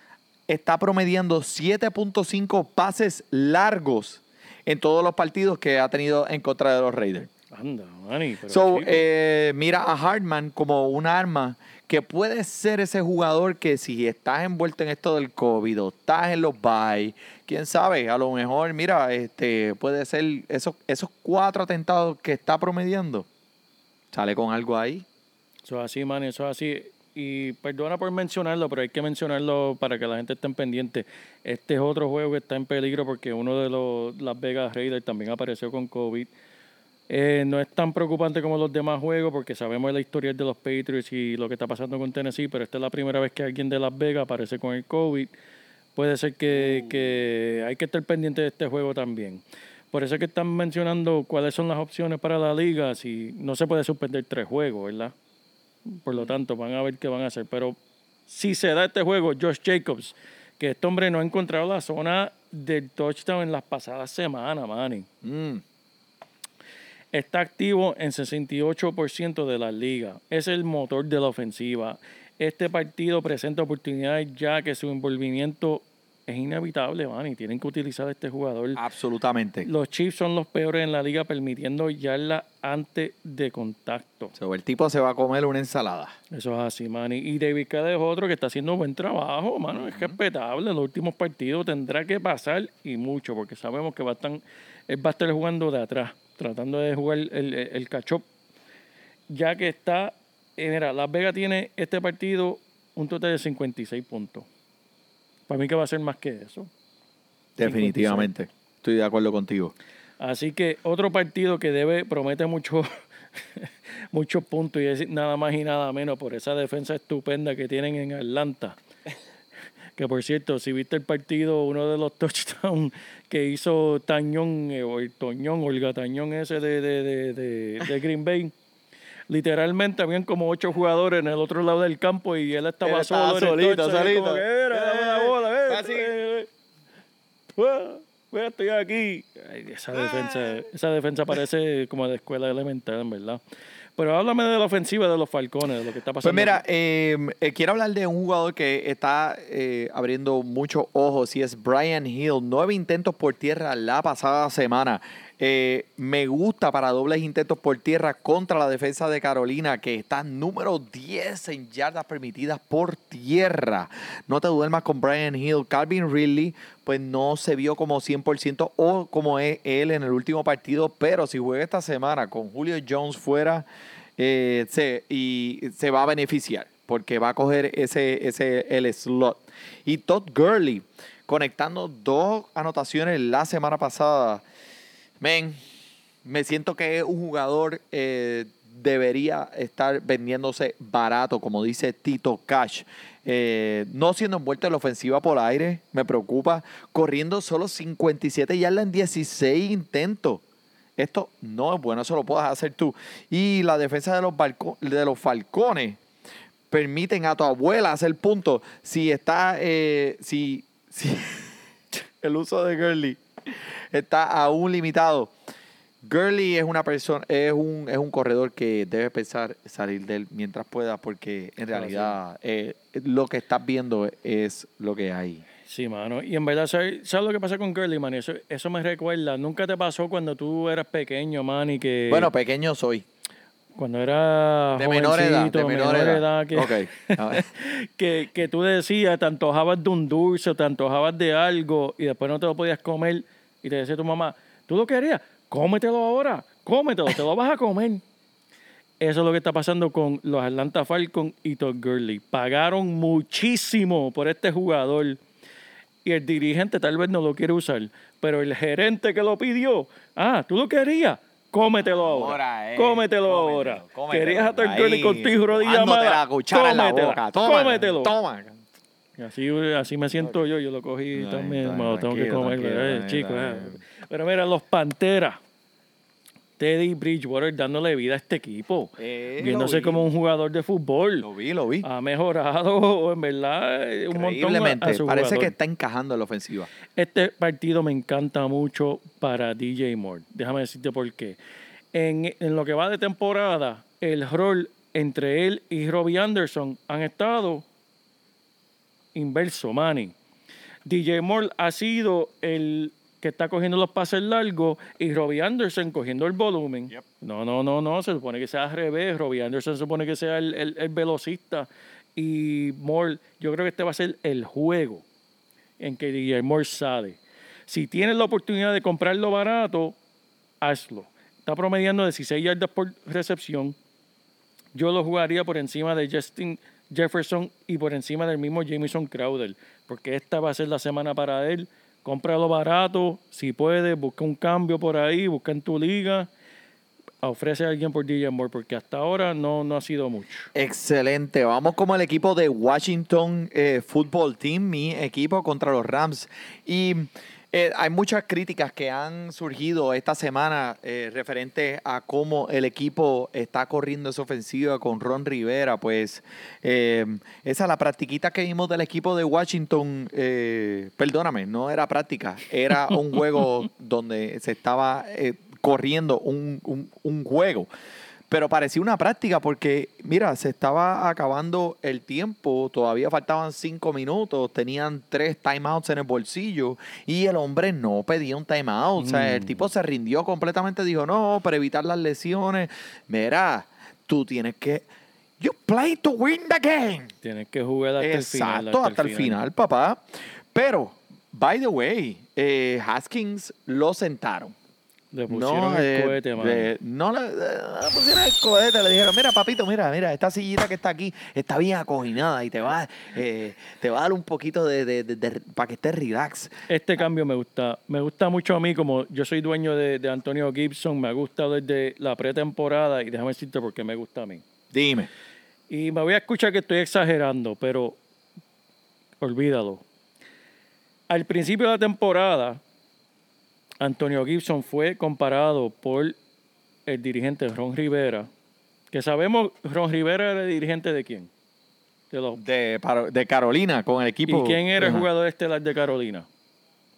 está promediando 7.5 pases largos en todos los partidos que ha tenido en contra de los Raiders. Anda, Manny. So, eh, mira a Hartman como un arma que puede ser ese jugador que si estás envuelto en esto del COVID o estás en los bye, quién sabe, a lo mejor, mira, este puede ser esos, esos cuatro atentados que está promediando. Sale con algo ahí. Eso es así, man, eso es así. Y perdona por mencionarlo, pero hay que mencionarlo para que la gente esté pendiente. Este es otro juego que está en peligro porque uno de los Las Vegas Raiders también apareció con COVID. Eh, no es tan preocupante como los demás juegos porque sabemos la historia de los Patriots y lo que está pasando con Tennessee, pero esta es la primera vez que alguien de Las Vegas aparece con el COVID. Puede ser que, que hay que estar pendiente de este juego también. Por eso es que están mencionando cuáles son las opciones para la liga. Si no se puede suspender tres juegos, ¿verdad? Por lo tanto, van a ver qué van a hacer. Pero si se da este juego, Josh Jacobs, que este hombre no ha encontrado la zona del touchdown en las pasadas semanas, Manny. Mm. Está activo en 68% de la liga. Es el motor de la ofensiva. Este partido presenta oportunidades ya que su envolvimiento es inevitable, Manny. Tienen que utilizar a este jugador. Absolutamente. Los Chiefs son los peores en la liga permitiendo yarda antes de contacto. So, el tipo se va a comer una ensalada. Eso es así, Manny. Y David Cade es otro que está haciendo buen trabajo, mano. Es respetable. En los últimos partidos tendrá que pasar y mucho, porque sabemos que va a estar, él va a estar jugando de atrás, tratando de jugar el, el, el catch-up. Ya que está, eh, mira, Las Vegas tiene este partido un total de 56 puntos. Para mí que va a ser más que eso. Definitivamente. Estoy de acuerdo contigo. Así que otro partido que debe, promete mucho, muchos puntos y es nada más y nada menos por esa defensa estupenda que tienen en Atlanta. Que por cierto, si viste el partido, uno de los touchdowns que hizo Tañón, eh, o el Toñón, Olga Tañón ese de, de, de, de, de Green Bay, literalmente habían como ocho jugadores en el otro lado del campo y él estaba Él estaba solo en el solito, solito. como que, "Mira, dame la bola, eh, Así. eh, eh". Ah, pues estoy aquí. Ay, esa defensa, esa defensa parece como de escuela elemental, en verdad. Pero háblame de la ofensiva de los Falcones, de lo que está pasando. Pues mira, eh, eh, quiero hablar de un jugador que está eh, abriendo muchos ojos y es Brian Hill. Nueve intentos por tierra la pasada semana. Eh, me gusta para dobles intentos por tierra contra la defensa de Carolina, que está número 10 en yardas permitidas por tierra. No te duermas con Brian Hill. Calvin Ridley, pues no se vio como 100% o como es él en el último partido, pero si juega esta semana con Julio Jones fuera, eh, se, y se va a beneficiar porque va a coger ese, ese el slot. Y Todd Gurley conectando dos anotaciones la semana pasada. Men, me siento que un jugador eh, debería estar vendiéndose barato, como dice Tito Cash. Eh, no siendo envuelto en la ofensiva por aire, me preocupa. Corriendo solo 57 yardas en 16 intentos. Esto no es bueno, eso lo puedes hacer tú. Y la defensa de los, de los falcones permiten a tu abuela hacer puntos si está, eh, si, si el uso de Gurley está aún limitado. Gurley es una persona, es un, es un corredor que debe pensar salir de él mientras pueda, porque en realidad eh, lo que estás viendo es lo que hay. Sí, mano. Y en verdad, ¿sabes, sabes lo que pasa con Gurley, man? Eso, eso me recuerda. Nunca te pasó cuando tú eras pequeño, man, y que... Bueno, pequeño soy. Cuando era De menor edad, de menor edad. que, Ok, a ver. que, que tú decías, te antojabas de un dulce, te antojabas de algo, y después no te lo podías comer, y te decía tu mamá, ¿tú lo querías? Cómetelo ahora, cómetelo, te lo vas a comer. Eso es lo que está pasando con los Atlanta Falcons y Todd Gurley. Pagaron muchísimo por este jugador y el dirigente tal vez no lo quiere usar, pero el gerente que lo pidió, ah, tú lo querías, cómetelo ahora, Ahora, eh, cómetelo cómetelo, ahora. cómetelo. Querías a Todd Gurley con tu rodilla amada, la cuchara en la cómetela, boca. Toma, cómetelo. toma. Así, así me siento yo, yo lo cogí Ay, también, me lo tengo que comer, eh, chicos. eh. Pero mira, los Panteras, Teddy Bridgewater dándole vida a este equipo, Eh, viéndose como un jugador de fútbol. Lo vi, lo vi. Ha mejorado, en verdad, eh, un montón a, a su Parece jugador. que está encajando en la ofensiva. Este partido me encanta mucho para DJ Moore. Déjame decirte por qué. En, en lo que va de temporada, el rol entre él y Robbie Anderson han estado inverso, Manny. DJ Moore ha sido el que está cogiendo los pases largos y Robbie Anderson cogiendo el volumen. No, no, no, no. Se supone que sea al revés. Robbie Anderson se supone que sea el, el- el velocista. Y Moore, yo creo que este va a ser el juego en que DJ Moore sale. Si tienes la oportunidad de comprarlo barato, hazlo. Está promediando 16 yardas por recepción. Yo lo jugaría por encima de Justin Jefferson y por encima del mismo Jameson Crowder, porque esta va a ser la semana para él. Cómpralo barato, si puedes, busca un cambio por ahí, busca en tu liga, ofrece a alguien por DJ Moore, porque hasta ahora no, no ha sido mucho. Excelente. Vamos como el equipo de Washington eh, Football Team, mi equipo contra los Rams. Y eh, hay muchas críticas que han surgido esta semana eh, referente a cómo el equipo está corriendo esa ofensiva con Ron Rivera. Pues eh, esa la practiquita que vimos del equipo de Washington, eh, perdóname, no era práctica, era un juego donde se estaba eh, corriendo un, un- un juego. Pero parecía una práctica porque, mira, se estaba acabando el tiempo, todavía faltaban cinco minutos, tenían tres timeouts en el bolsillo y el hombre no pedía un timeout. O sea, el tipo se rindió completamente, dijo, no, para evitar las lesiones. Mira, tú tienes que... You play to win the game. Tienes que jugar hasta el final. Exacto, hasta, el final, papá. Pero, by the way, eh, Haskins lo sentaron. Le pusieron el eh, cohete, mano. le- no le, eh, le pusieron el cohete, le dijeron, mira papito, mira, mira, esta sillita que está aquí está bien acoginada y te va, eh, te va a dar un poquito de, de- de- de- para que estés relax. Este cambio me gusta. Me gusta mucho a mí, como yo soy dueño de, de Antonio Gibson, me ha gustado desde la pretemporada y déjame decirte por qué me gusta a mí. Dime. Y me voy a escuchar que estoy exagerando, pero olvídalo. Al principio de la temporada, Antonio Gibson fue comparado por el dirigente Ron Rivera, que sabemos Ron Rivera era el dirigente de quién. De los, De, Carolina con el equipo. ¿Y quién era el jugador estelar de Carolina?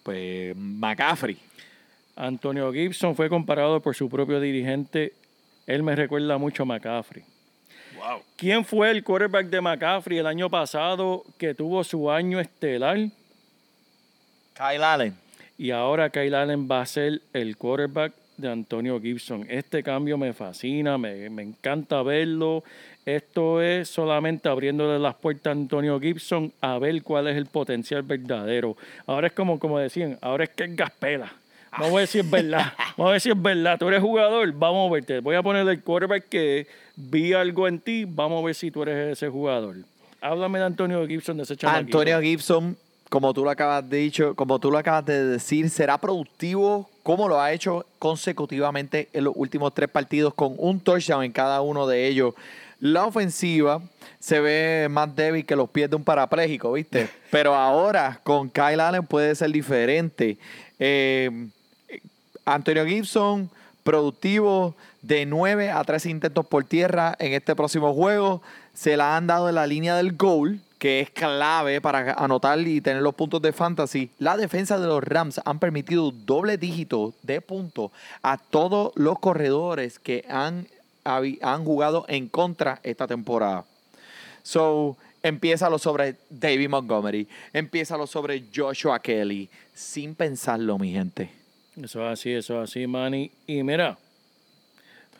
Pues McCaffrey. Antonio Gibson fue comparado por su propio dirigente él me recuerda mucho a McCaffrey. ¿Quién fue el quarterback de McCaffrey el año pasado que tuvo su año estelar? Kyle Allen. Y ahora Kyle Allen va a ser el quarterback de Antonio Gibson. Este cambio me fascina, me, me encanta verlo. Esto es solamente abriéndole las puertas a Antonio Gibson a ver cuál es el potencial verdadero. Ahora es como, como decían, ahora es que es gaspela. Vamos a ver si es verdad. Vamos a ver si es verdad. Tú eres jugador, vamos a verte. Voy a poner el quarterback que vi algo en ti. Vamos a ver si tú eres ese jugador. Háblame de Antonio Gibson, de ese chamaquito. Antonio Gibson, como tú lo acabas de dicho, como tú lo acabas de decir, será productivo como lo ha hecho consecutivamente en los últimos tres partidos con un touchdown en cada uno de ellos. La ofensiva se ve más débil que los pies de un parapléjico, ¿viste? Pero ahora con Kyle Allen puede ser diferente. Eh, Antonio Gibson, productivo de 9 a 13 intentos por tierra en este próximo juego. Se la han dado en la línea del goal, que es clave para anotar y tener los puntos de fantasy. La defensa de los Rams han permitido doble dígito de puntos a todos los corredores que han, han jugado en contra esta temporada. So, empieza lo sobre David Montgomery, empieza lo sobre Joshua Kelly, sin pensarlo, mi gente. Eso es así, eso es así, Manny. Y mira,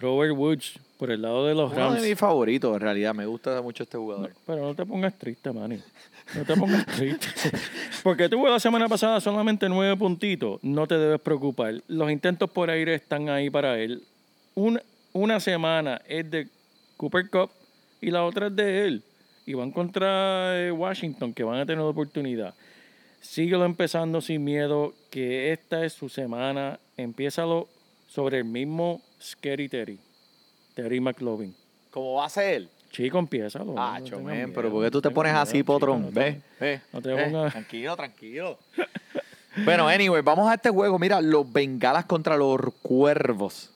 Robert Woods, por el lado de los Uno Rams. de mis favoritos, en realidad, me gusta mucho este jugador. Pero no te pongas triste, Manny. No te pongas triste. Porque tuvo la semana pasada solamente nueve puntitos. No te debes preocupar. Los intentos por aire están ahí para él. Un- una semana es de Cooper Cup y la otra es de él. Y van contra eh, Washington, que van a tener oportunidad. Síguelo empezando sin miedo, que esta es su semana. Empiézalo sobre el mismo Scary Terry. Terry McLovin. ¿Cómo va a ser? Chico, empiézalo. Ah, no chomen, pero ¿por qué tú te pones miedo, así, chico, Potrón? no te- Ve, ve. no te pongas- Tranquilo, tranquilo. bueno, anyway, vamos a este juego. Mira, los Bengalas contra los Cuervos.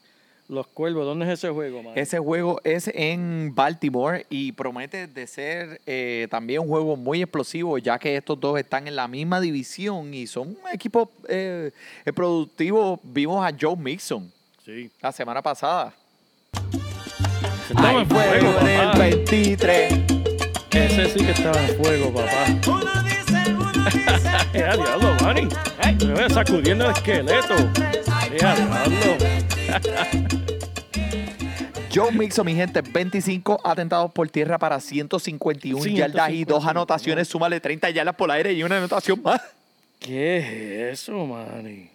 Los Cuervos, ¿dónde es ese juego, man? Ese juego es en Baltimore y promete de ser eh, también un juego muy explosivo, ya que estos dos están en la misma división y son un equipo eh, eh, productivo. Vimos a Joe Mixon Sí. la semana pasada. Estaba en fuego, fuego en el papá. 23. Ese sí que estaba en fuego, papá. ¡Eh, diablo, Manny! Me voy sacudiendo el esqueleto. ¡Eh, diablo! Joe Mixon, mi gente, 25 atentados por tierra para 151 yardas y 151. dos anotaciones. Súmale 30 yardas por aire y una anotación más. ¿Qué es eso, Manny?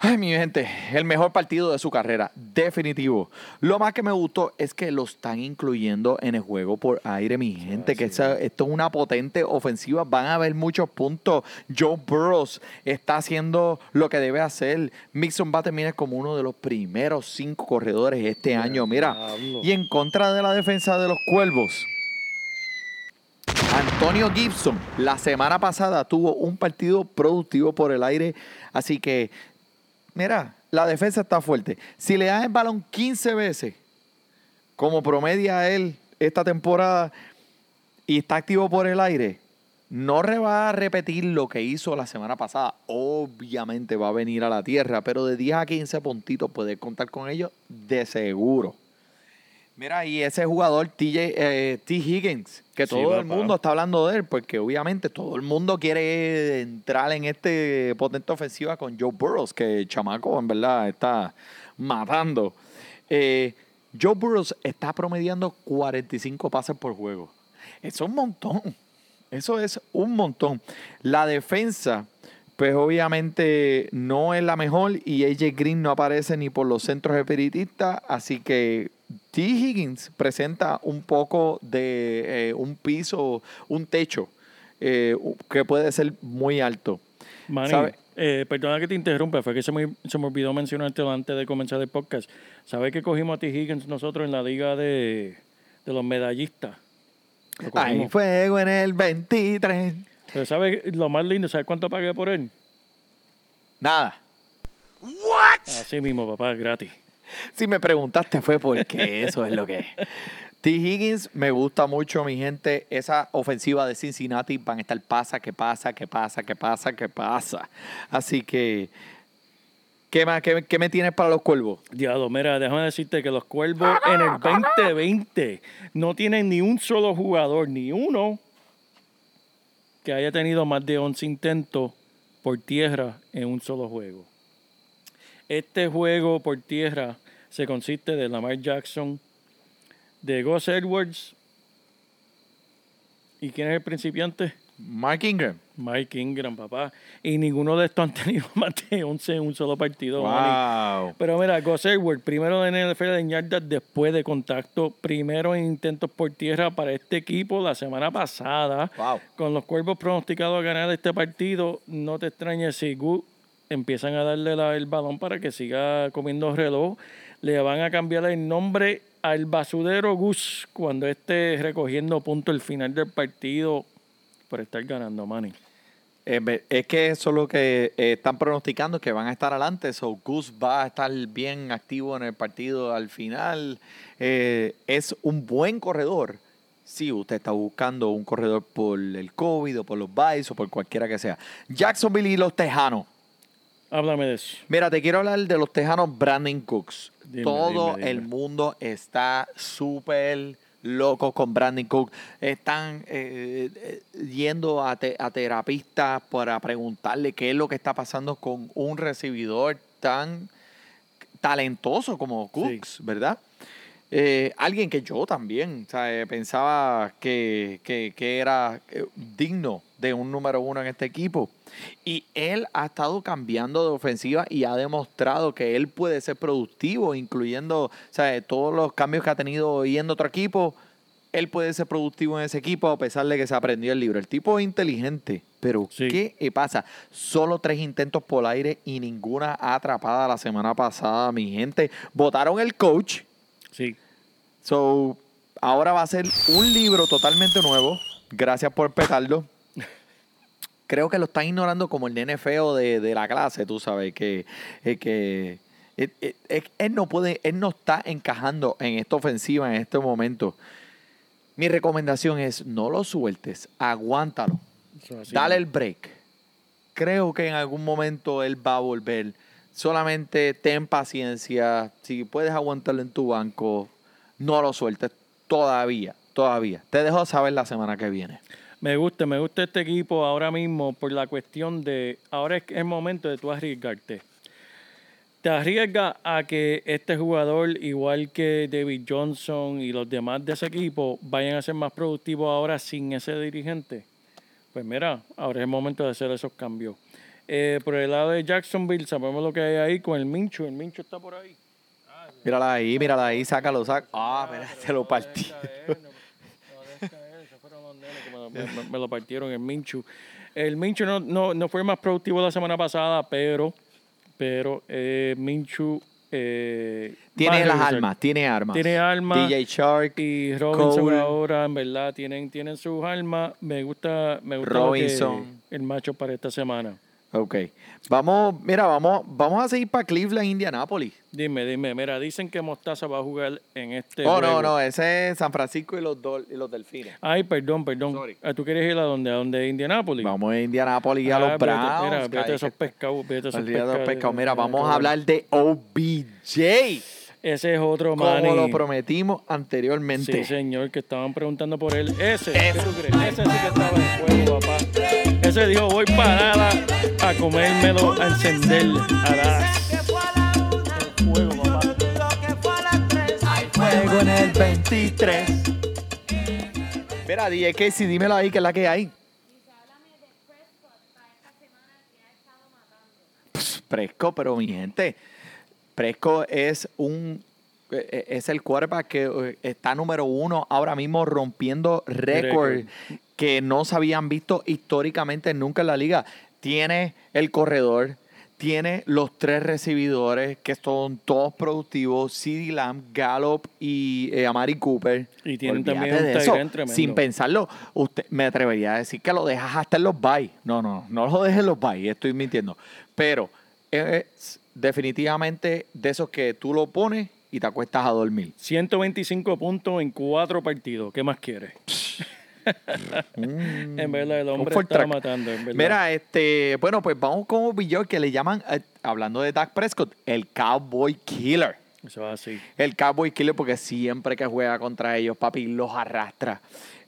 Ay, mi gente, el mejor partido de su carrera, definitivo. Lo más que me gustó es que lo están incluyendo en el juego por aire, mi gente, que esa- esto es una potente ofensiva, van a haber muchos puntos. Joe Burrows está haciendo lo que debe hacer. Mixon va a terminar como uno de los primeros cinco corredores este año, mira. Y en contra de la defensa de los Cuervos. Antonio Gibson la semana pasada tuvo un partido productivo por el aire, así que mira, la defensa está fuerte. Si le das el balón 15 veces, como promedia él esta temporada, y está activo por el aire, no va a repetir lo que hizo la semana pasada. Obviamente va a venir a la tierra, pero de 10 a 15 puntitos puedes contar con ellos de seguro. Mira, y ese jugador TJ, eh, T. Higgins, que Sí, todo el mundo está hablando de él, porque obviamente todo el mundo quiere entrar en este potente ofensiva con Joe Burrows, que el chamaco en verdad está matando. Eh, Joe Burrows está promediando 45 pases por juego. Eso es un montón. Eso es un montón. La defensa, pues obviamente no es la mejor y AJ Green no aparece ni por los centros espiritistas, así que T. Higgins presenta un poco de eh, un piso, un techo eh, que puede ser muy alto. Manny, ¿Sabe? eh, perdona que te interrumpa, fue que se me, se me olvidó mencionarte antes de comenzar el podcast. ¿Sabes que cogimos a T. Higgins nosotros en la liga de, de los medallistas? Lo Hay fuego en el 23. Pero ¿sabes lo más lindo? ¿Sabes cuánto pagué por él? Nada. Así mismo, papá, gratis. Si me preguntaste fue porque eso es lo que es. T. Higgins me gusta mucho, mi gente. Esa ofensiva de Cincinnati van a estar pasa, que pasa, que pasa, que pasa, que pasa. Así que ¿Qué, más, qué, qué me tienes para los cuervos? Diablo, mira, déjame decirte que los Cuervos en el 2020 no tienen ni un solo jugador, ni uno, que haya tenido más de 11 intentos por tierra en un solo juego. Este juego por tierra se consiste de Lamar Jackson, de Gus Edwards. ¿Y quién es el principiante? Mark Ingram. Mike Ingram, papá. Y ninguno de estos han tenido más de 11 en un solo partido. Manny. Wow. Pero mira, Gus Edwards, primero en el NFL en yardas después de contacto, primero en intentos por tierra para este equipo la semana pasada. Wow. Con los cuervos pronosticados a ganar este partido, no te extrañes si Gus empiezan a darle el balón para que siga comiendo reloj. Le van a cambiar el nombre al basudero Gus cuando esté recogiendo puntos al final del partido por estar ganando, Manny. Eh, es que eso es lo que eh, están pronosticando, que van a estar adelante. So, Gus va a estar bien activo en el partido al final. Eh, es un buen corredor. Si usted está buscando un corredor por el COVID o por los Bites o por cualquiera que sea. Jacksonville y los Tejanos. Háblame de eso. Mira, te quiero hablar de los Tejanos Brandon Cooks. Dime, Todo dime, dime. el mundo está súper loco con Brandon Cooks. Están eh, eh, yendo a, te- a terapistas para preguntarle qué es lo que está pasando con un recibidor tan talentoso como Cooks, ¿verdad? Eh, alguien que yo también o sea, pensaba que, que- que era digno de un número uno en este equipo. Y él ha estado cambiando de ofensiva y ha demostrado que él puede ser productivo, incluyendo o sea, todos los cambios que ha tenido yendo a otro equipo. Él puede ser productivo en ese equipo a pesar de que se aprendió el libro. El tipo es inteligente, pero Sí. ¿qué pasa? Solo tres intentos por aire y ninguna atrapada la semana pasada, mi gente. Votaron el coach. Sí. So, ahora va a ser un libro totalmente nuevo. Gracias por petarlo. Creo que lo están ignorando como el nene feo de, de la clase, tú sabes, que, eh, que eh, eh, él no puede, él no está encajando en esta ofensiva en este momento. Mi recomendación es no lo sueltes, aguántalo, es dale el break. Creo que en algún momento él va a volver. Solamente ten paciencia. Si puedes aguantarlo en tu banco, no lo sueltes todavía, todavía. Te dejo saber la semana que viene. Me gusta, me gusta este equipo ahora mismo por la cuestión de, ahora es el momento de tú arriesgarte. Te arriesgas a que este jugador, igual que David Johnson y los demás de ese equipo, vayan a ser más productivos ahora sin ese dirigente. Pues mira, ahora es el momento de hacer esos cambios. Eh, por el lado de Jacksonville, sabemos lo que hay ahí con el Mincho. El Mincho está por ahí. Mírala ahí, mírala ahí, sácalo, sácalo. Ah, mira, se lo partí. Me, me- me lo partieron el Minchu. El Minchu no, no, no fue más productivo la semana pasada, pero, pero eh, Minchu eh, Tiene las armas, tiene armas. Tiene armas. DJ Shark, Y Robinson Cole. ahora, en verdad, tienen, tienen sus armas. Me gusta, me gusta Robinson. el macho para esta semana. Ok. Vamos, mira, vamos, vamos a seguir para Cleveland, Indianapolis. Dime, dime, mira, dicen que Mostaza va a jugar en este oh, no, juego. no, ese es San Francisco y los, Dol- y los Delfines. Ay, perdón, perdón. Sorry. Ah, ¿Tú quieres ir a dónde? ¿A dónde? ¿Indianápolis? Vamos a Indianapolis y a Ah, los Browns. Mira, vete esos pescados, vete esos pescados. Mira, vamos a hablar de OBJ. Ese es otro Como Manny. lo prometimos anteriormente. Sí, señor, que estaban preguntando por él. Ese, ¿qué tú crees? Ese sí que estaba en fuego, papá. Ese dijo, voy para nada a comérmelo, a encender, a. El fuego, papá. Juego en el 23. Mira, DJ Casey, dímelo ahí, que es la que hay. Presco, pero mi gente, Presco es un eh, eh, es el quarterback que eh, está número uno ahora mismo rompiendo Récord. Que no se habían visto históricamente nunca en la liga. Tiene el corredor, tiene los tres recibidores que son todos productivos, CeeDee Lamb, Gallup y eh, Amari Cooper. Y tienen Olvídate también un de tight eso. end tremendo. Sin pensarlo, usted me atrevería a decir que lo dejas hasta en los bye. No, no, no lo dejes en los bye, estoy mintiendo. Pero es definitivamente de esos que tú lo pones y te acuestas a dormir. 125 puntos en cuatro partidos. ¿Qué más quieres? en verdad, el Un hombre está track. matando, en verdad. Mira, este, bueno, pues vamos con Billor que le llaman, eh, hablando de Dak Prescott, el Cowboy Killer. Eso es así. El Cowboy Killer porque siempre que juega contra ellos, papi, los arrastra.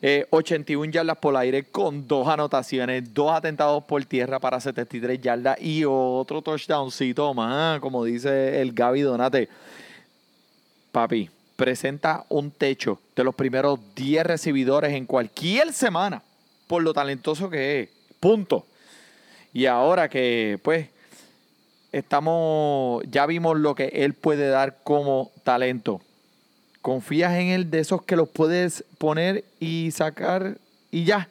Eh, 81 yardas por aire con dos anotaciones, dos atentados por tierra para 73 yardas y otro touchdowncito más, como dice el Gaby Donate. Papi, presenta un techo de los primeros 10 recibidores en cualquier semana por lo talentoso que es. Punto. Y ahora que, pues, estamos, ya vimos lo que él puede dar como talento. ¿Confías en él de esos que los puedes poner y sacar y ya?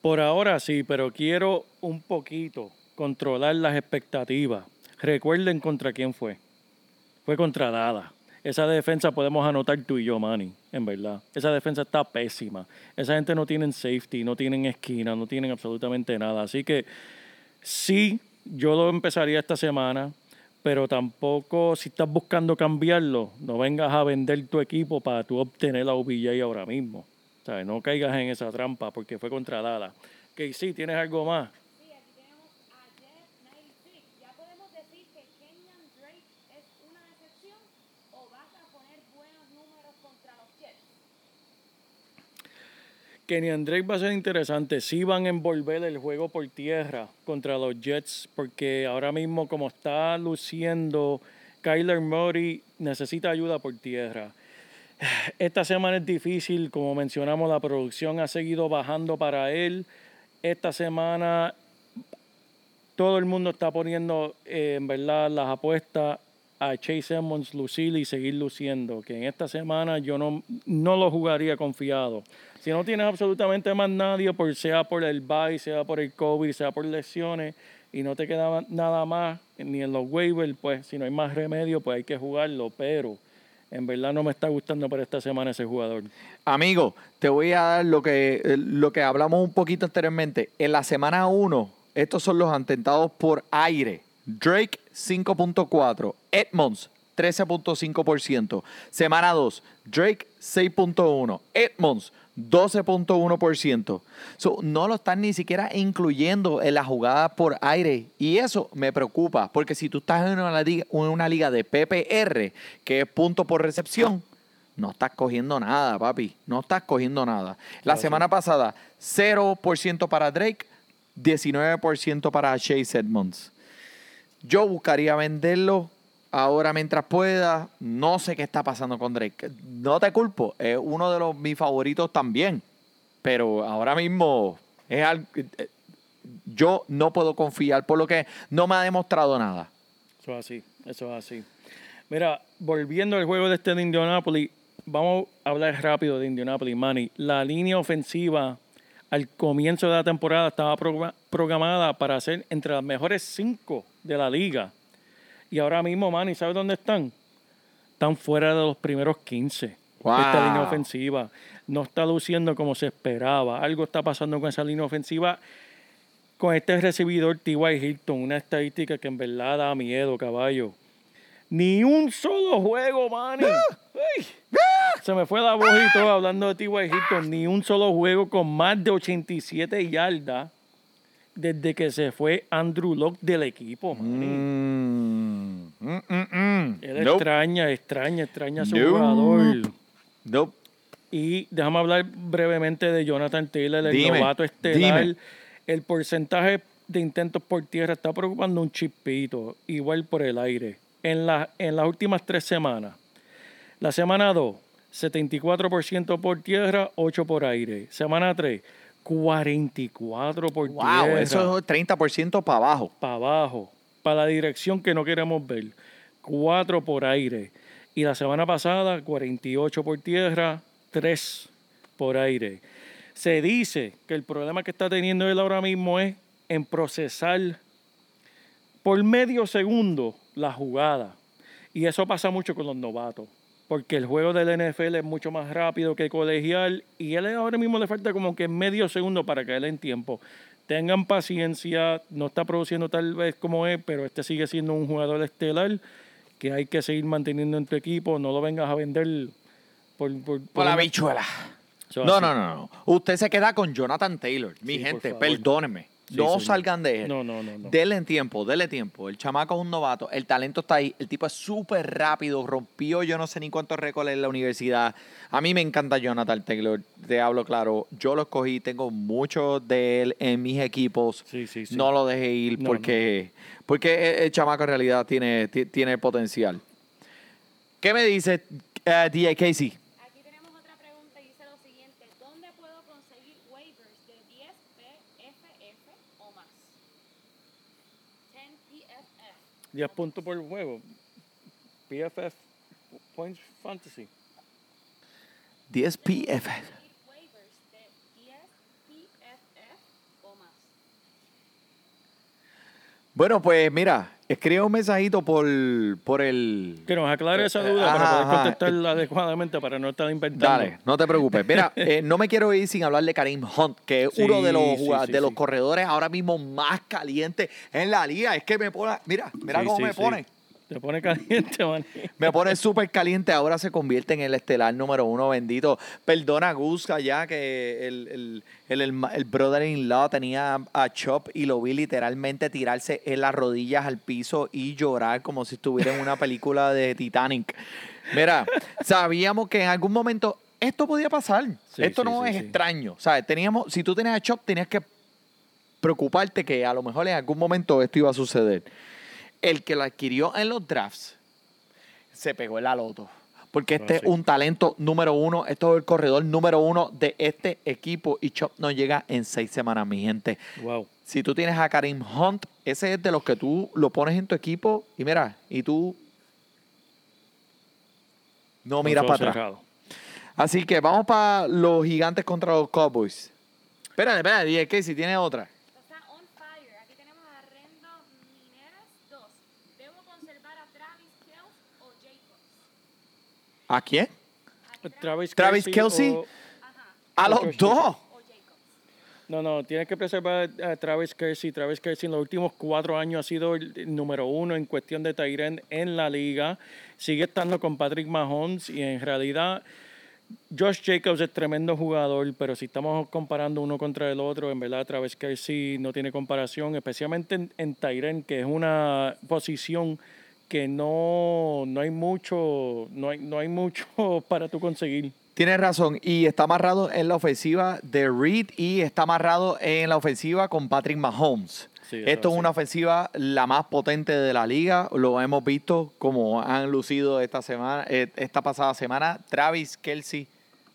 Por ahora sí, pero quiero un poquito controlar las expectativas. Recuerden contra quién fue. Fue contra Dada. Esa defensa podemos anotar tú y yo, Manny, en verdad. Esa defensa está pésima. Esa gente no tienen safety, no tienen esquina, no tienen absolutamente nada. Así que sí, yo lo empezaría esta semana, pero tampoco si estás buscando cambiarlo, no vengas a vender tu equipo para tú obtener la OBJ ahora mismo. ¿Sabes? No caigas en esa trampa porque fue contra. Que sí, tienes algo más. Sí, aquí tenemos a Jet 96. ¿Ya podemos decir que Kenyan Drake es una decepción o vas a poner buenos números contra los Jets? Kenny Drake va a ser interesante. Sí van a envolver el juego por tierra contra los Jets, porque ahora mismo, como está luciendo, Kyler Murray necesita ayuda por tierra. Esta semana es difícil, como mencionamos, la producción ha seguido bajando para él. Esta semana todo el mundo está poniendo, eh, en verdad, las apuestas a Chase Edmonds lucir y seguir luciendo. Que en esta semana yo no, no lo jugaría confiado. Si no tienes absolutamente más nadie, por, sea por el bye, sea por el COVID, sea por lesiones, y no te queda nada más ni en los waivers, pues si no hay más remedio, pues hay que jugarlo. Pero en verdad no me está gustando para esta semana ese jugador. Amigo, te voy a dar lo que, eh, lo que hablamos un poquito anteriormente. En la semana 1, estos son los atentados por aire. Drake 5.4, Edmonds 13.5%. Semana 2, Drake 6.1, Edmonds 12.1%. So, no lo están ni siquiera incluyendo en la jugada por aire. Y eso me preocupa, porque si tú estás en una liga, en una liga de PPR, que es punto por recepción, no estás cogiendo nada, papi. No estás cogiendo nada. La Claro, semana pasada, 0% para Drake, 19% para Chase Edmonds. Yo buscaría venderlo ahora mientras pueda. No sé qué está pasando con Drake. No te culpo, es uno de los mis favoritos también. Pero ahora mismo es algo, eh, yo no puedo confiar por lo que no me ha demostrado nada. Eso es así, eso es así. Mira, volviendo al juego de este de Indianapolis, vamos a hablar rápido de Indianapolis, Manny. La línea ofensiva al comienzo de la temporada estaba progra- programada para ser entre las mejores cinco de la liga. Y ahora mismo, Manny, ¿sabes dónde están? Están fuera de los primeros 15. Wow. Esta línea ofensiva no está luciendo como se esperaba. Algo está pasando con esa línea ofensiva con este recibidor T.Y. Hilton, una estadística que en verdad da miedo, caballo. Ni un solo juego, Manny. Ay, Se me fue la voz y todo hablando de T.Y. Hilton. Ni un solo juego con más de 87 yardas desde que se fue Andrew Locke del equipo. Mm, mm, mm, mm. Él Nope. extraña, extraña, extraña a su Nope. jugador. Nope. Y déjame hablar brevemente de Jonathan Taylor, el Dime, novato estelar. dime. El porcentaje de intentos por tierra está preocupando un chispito, igual por el aire. En, la, en las últimas tres semanas, la semana 2, 74% por tierra, 8 por aire. Semana 3, 44 por Wow, tierra eso es 30% para abajo. para abajo, para la dirección que no queremos ver. 4 por aire. Y la semana pasada, 48 por tierra, 3 por aire. Se dice que el problema que está teniendo él ahora mismo es en procesar por medio segundo la jugada. Y eso pasa mucho con los novatos. Porque el juego del NFL es mucho más rápido que colegial. Y él ahora mismo le falta como que medio segundo para caer en tiempo. Tengan paciencia. No está produciendo tal vez como es, pero este sigue siendo un jugador estelar que hay que seguir manteniendo en tu equipo. No lo vengas a vender por, por, Por la bichuela. No, no, no, no. Usted se queda con Jonathan Taylor. Mi Sí, gente, favor. No salgan de él. No, no, no, no. Denle tiempo, denle tiempo. El chamaco es un novato. El talento está ahí. El tipo es súper rápido. Rompió yo no sé ni cuántos récords en la universidad. A mí me encanta Jonathan Taylor. Te hablo claro. Yo lo escogí. Tengo muchos de él en mis equipos. Sí, sí, sí. No lo dejé ir No, porque, porque el, el chamaco en realidad tiene, ti- tiene potencial. ¿Qué me dice eh, DJ Casey? Aquí tenemos otra pregunta y dice lo siguiente. ¿Dónde puedo conseguir waivers de 10 PFF o más? 10 PFF. 10 puntos por juego. PFF, Points Fantasy. 10 PF. Conseguir waivers de 10 PFF. Bueno, pues mira, escribe un mensajito por, por el... Que nos aclare esa duda ajá, para poder ajá. contestar adecuadamente para no estar inventando. Dale, no te preocupes. Mira, eh, no me quiero ir sin hablar de Karim Hunt, que es Sí, uno de los, sí, jugad- sí, de los corredores ahora mismo más calientes en la liga. Es que me pone, mira, mira cómo me pone. Te pone caliente, man. Me pone súper caliente. Ahora se convierte en el estelar número uno, bendito. Perdona, Gus, ya que el, el, el, el, el brother-in-law tenía a Chop y lo vi literalmente tirarse en las rodillas al piso y llorar como si estuviera en una película de Titanic. Mira, sabíamos que en algún momento esto podía pasar. Sí, esto sí, no sí, es extraño. Sea, teníamos, si tú tenías a Chop, tenías que preocuparte que a lo mejor en algún momento esto iba a suceder. El que lo adquirió en los drafts se pegó el aloto. Porque este Ah, es sí. un talento número uno, esto es el corredor número uno de este equipo y Chop no llega en seis semanas, mi gente. Wow. Si tú tienes a Karim Hunt, ese es de los que tú lo pones en tu equipo y mira, y tú no miras para atrás. Así que vamos para los gigantes contra los Cowboys. Espérate, espérate, DJ Casey tiene otra. Esto está on fire. Aquí tenemos a Rendo Mineras 2. ¿Debo conservar a Travis Kells o Jacobs? ¿A quién? Travis, Travis Kelce. o-. A los dos. No, no, tienes que preservar a Travis Kelsey. Travis Kelsey en los últimos cuatro años ha sido el número uno en cuestión de Tyrant en la liga. Sigue estando con Patrick Mahomes y en realidad Josh Jacobs es tremendo jugador, pero si estamos comparando uno contra el otro, en verdad Travis Kelsey no tiene comparación, especialmente en, en Tyrant, que es una posición que no, no hay mucho, no hay, no hay mucho para tú conseguir. Tienes razón. Y está amarrado en la ofensiva de Reed y está amarrado en la ofensiva con Patrick Mahomes. Sí, Esto es una ofensiva la más potente de la liga. Lo hemos visto como han lucido esta semana, eh, esta pasada semana. Travis Kelsey,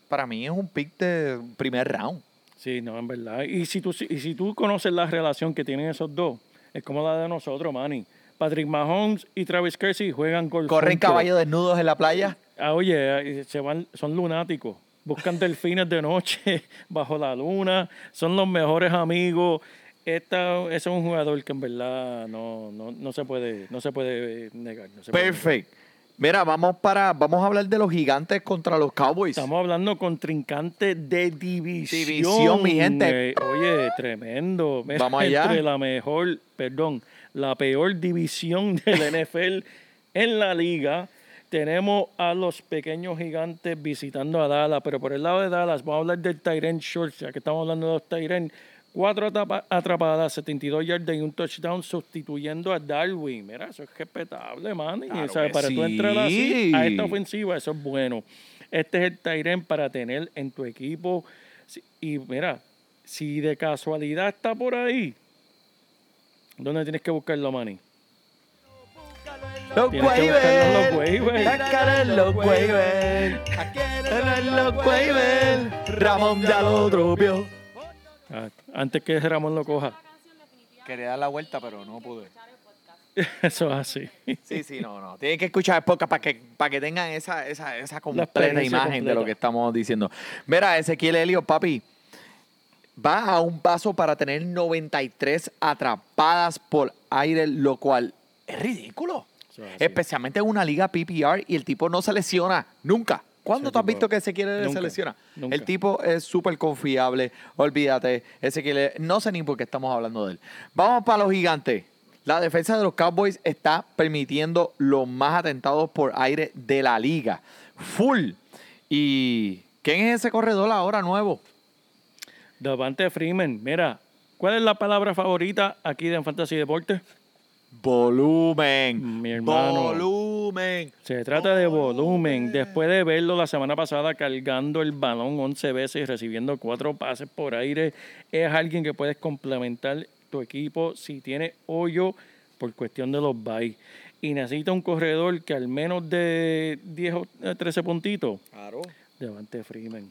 para mí es un pick de primer round. Sí, no, en verdad. Y si tú, y si tú conoces la relación que tienen esos dos, es como la de nosotros, Manny. Patrick Mahomes y Travis Kelsey juegan golf. Corren caballos desnudos en la playa. Ah, oye, eh, se van, son lunáticos. Buscan delfines de noche bajo la luna. Son los mejores amigos. Esta, ese es un jugador que en verdad no, no, no se puede, no se puede negar. no se puede negar. Perfecto. Mira, vamos para, vamos a hablar de los gigantes contra los Cowboys. Estamos hablando con trincante de división. División, mi gente. eh, oye, tremendo. Vamos allá. Entre la mejor, perdón, la peor división del NFL en la liga. Tenemos a los pequeños gigantes visitando a Dallas, pero por el lado de Dallas vamos a hablar del Tyrant Short, ya que estamos hablando de los Tyrant. Cuatro atrapa- atrapadas, 72 yardas y un touchdown sustituyendo a Darwin. Mira, eso es respetable, man. Claro ¿sabes? Para tú entrar así sí. a esta ofensiva, eso es bueno. Este es el Tyren para tener en tu equipo. Y mira, si de casualidad está por ahí, ¿dónde tienes que buscarlo, Manny? Los en los. La cara en los waivers. En los waivers. Ramón ya lo dropeó. Ah, antes que Ramón lo coja. Quería dar la vuelta, pero no pude. Eso es así. Sí, sí, no, no. Tienen que escuchar el podcast para que, para que tengan esa, esa, esa completa imagen de lo completa. que estamos diciendo. Mira, Ezequiel Helio, papi, va a un paso para tener 93 atrapadas por aire, lo cual es ridículo. Especialmente en una liga PPR y el tipo no se lesiona nunca. ¿Cuándo Ese tú has visto que Ezequiel se lesiona? nunca. El tipo es súper confiable. Olvídate. Ezequiel, no sé ni por qué estamos hablando de él. Vamos para los gigantes. La defensa de los Cowboys está permitiendo los más atentados por aire de la liga. Full. Y ¿Quién es ese corredor ahora nuevo? Davante Freeman, mira, ¿cuál es la palabra favorita aquí de Fantasy Deportes? Volumen. Mi hermano. Volumen. Se trata de volumen. Después de verlo la semana pasada cargando el balón 11 veces y recibiendo cuatro pases por aire, es alguien que puedes complementar tu equipo si tiene hoyo por cuestión de los buys. Y necesita un corredor que al menos de 10 o eh, 13 puntitos. Claro. Devante Freeman.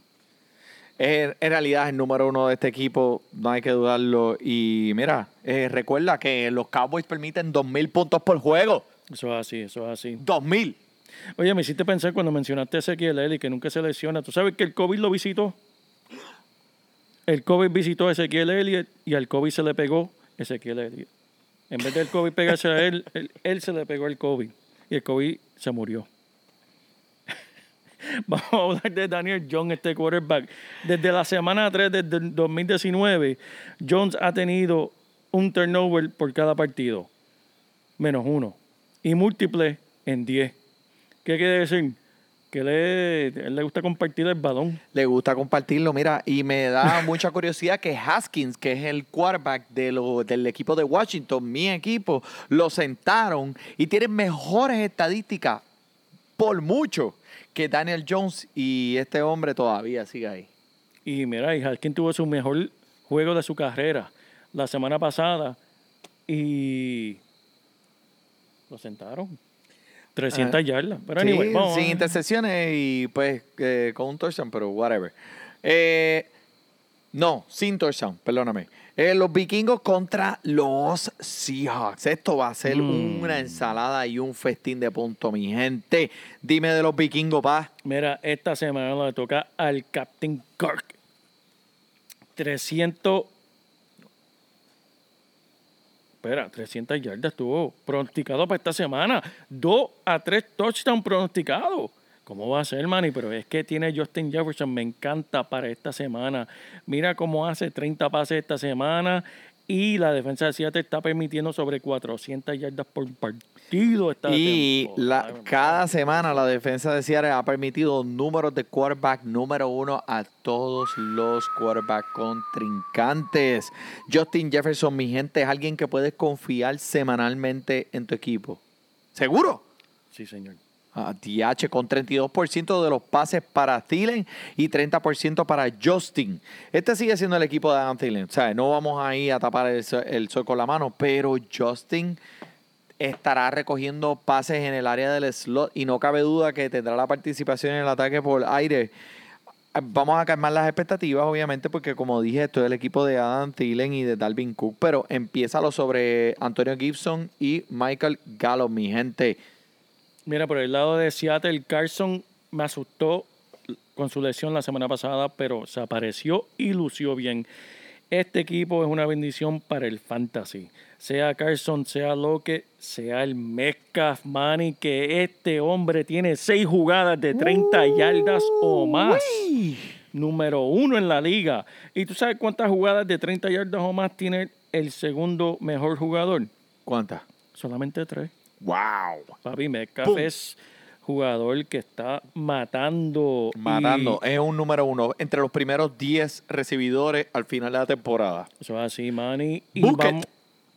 Es en realidad el número uno de este equipo, no hay que dudarlo. Y mira, eh, recuerda que los Cowboys permiten 2.000 puntos por juego. Eso es así, eso es así. 2.000. Oye, me hiciste pensar cuando mencionaste a Ezequiel Eli que nunca se lesiona. ¿Tú sabes que el COVID lo visitó? El COVID visitó a Ezequiel Elliott y al COVID se le pegó Ezequiel Elliott. En vez del COVID pegarse a él, él, él se le pegó el COVID y el COVID se murió. Vamos a hablar de Daniel Jones, este quarterback. Desde la semana 3 desde el 2019, Jones ha tenido un turnover por cada partido, menos uno, y múltiple en 10. ¿Qué quiere decir? Que le, él le gusta compartir el balón. Le gusta compartirlo, mira, y me da mucha curiosidad que Haskins, que es el quarterback de lo- del equipo de Washington, mi equipo, lo sentaron y tiene mejores estadísticas por mucho que Daniel Jones y este hombre todavía sigue ahí. Y mira, y Haskins tuvo su mejor juego de su carrera la semana pasada y lo sentaron. 300 Ah, yardas. Pero Sí, anyway, vamos. sin intercepciones y pues eh, con un touchdown, pero whatever. Eh, no, sin touchdown, perdóname. Eh, los vikingos contra los Seahawks. Esto va a ser Mm. una ensalada y un festín de punto, mi gente. Dime de los vikingos, pa. Mira, esta semana le toca al Captain Kirk. 300. Espera, 300 yardas estuvo pronosticado para esta semana. 2 a 3 touchdowns pronosticados. ¿Cómo va a ser, Manny? Pero es que tiene Justin Jefferson, me encanta para esta semana. Mira cómo hace 30 pases esta semana y la defensa de Seattle está permitiendo sobre 400 yardas por partido esta Y la- cada semana la defensa de Seattle ha permitido números de quarterback número uno a todos los quarterback contrincantes. Justin Jefferson, mi gente, es alguien que puedes confiar semanalmente en tu equipo. ¿Seguro? Sí, señor. Ah, DH con 32% de los pases para Thielen y 30% para Justin. Este sigue siendo el equipo de Adam Thielen. O sea, no vamos ahí a tapar el, sol- con la mano, pero Justin estará recogiendo pases en el área del slot y no cabe duda que tendrá la participación en el ataque por aire. Vamos a calmar las expectativas, obviamente, porque como dije, esto es el equipo de Adam Thielen y de Dalvin Cook, pero empieza lo sobre Antonio Gibson y Michael Gallup, mi gente. Mira, por el lado de Seattle, Carson me asustó con su lesión la semana pasada, pero se apareció y lució bien. Este equipo es una bendición para el fantasy. Sea Carson, sea Loque, sea el Metcalf Money, que este hombre tiene seis jugadas de 30 yardas o más. Número uno en la liga. ¿Y tú sabes cuántas jugadas de 30 yardas o más tiene el segundo mejor jugador? ¿Cuántas? Solamente tres. ¡Wow! Papi, Metcalf ¡Pum! es jugador que está matando. y- Matando. Es un número uno. Entre los primeros 10 recibidores al final de la temporada. Eso es así, Manny. Y vamos,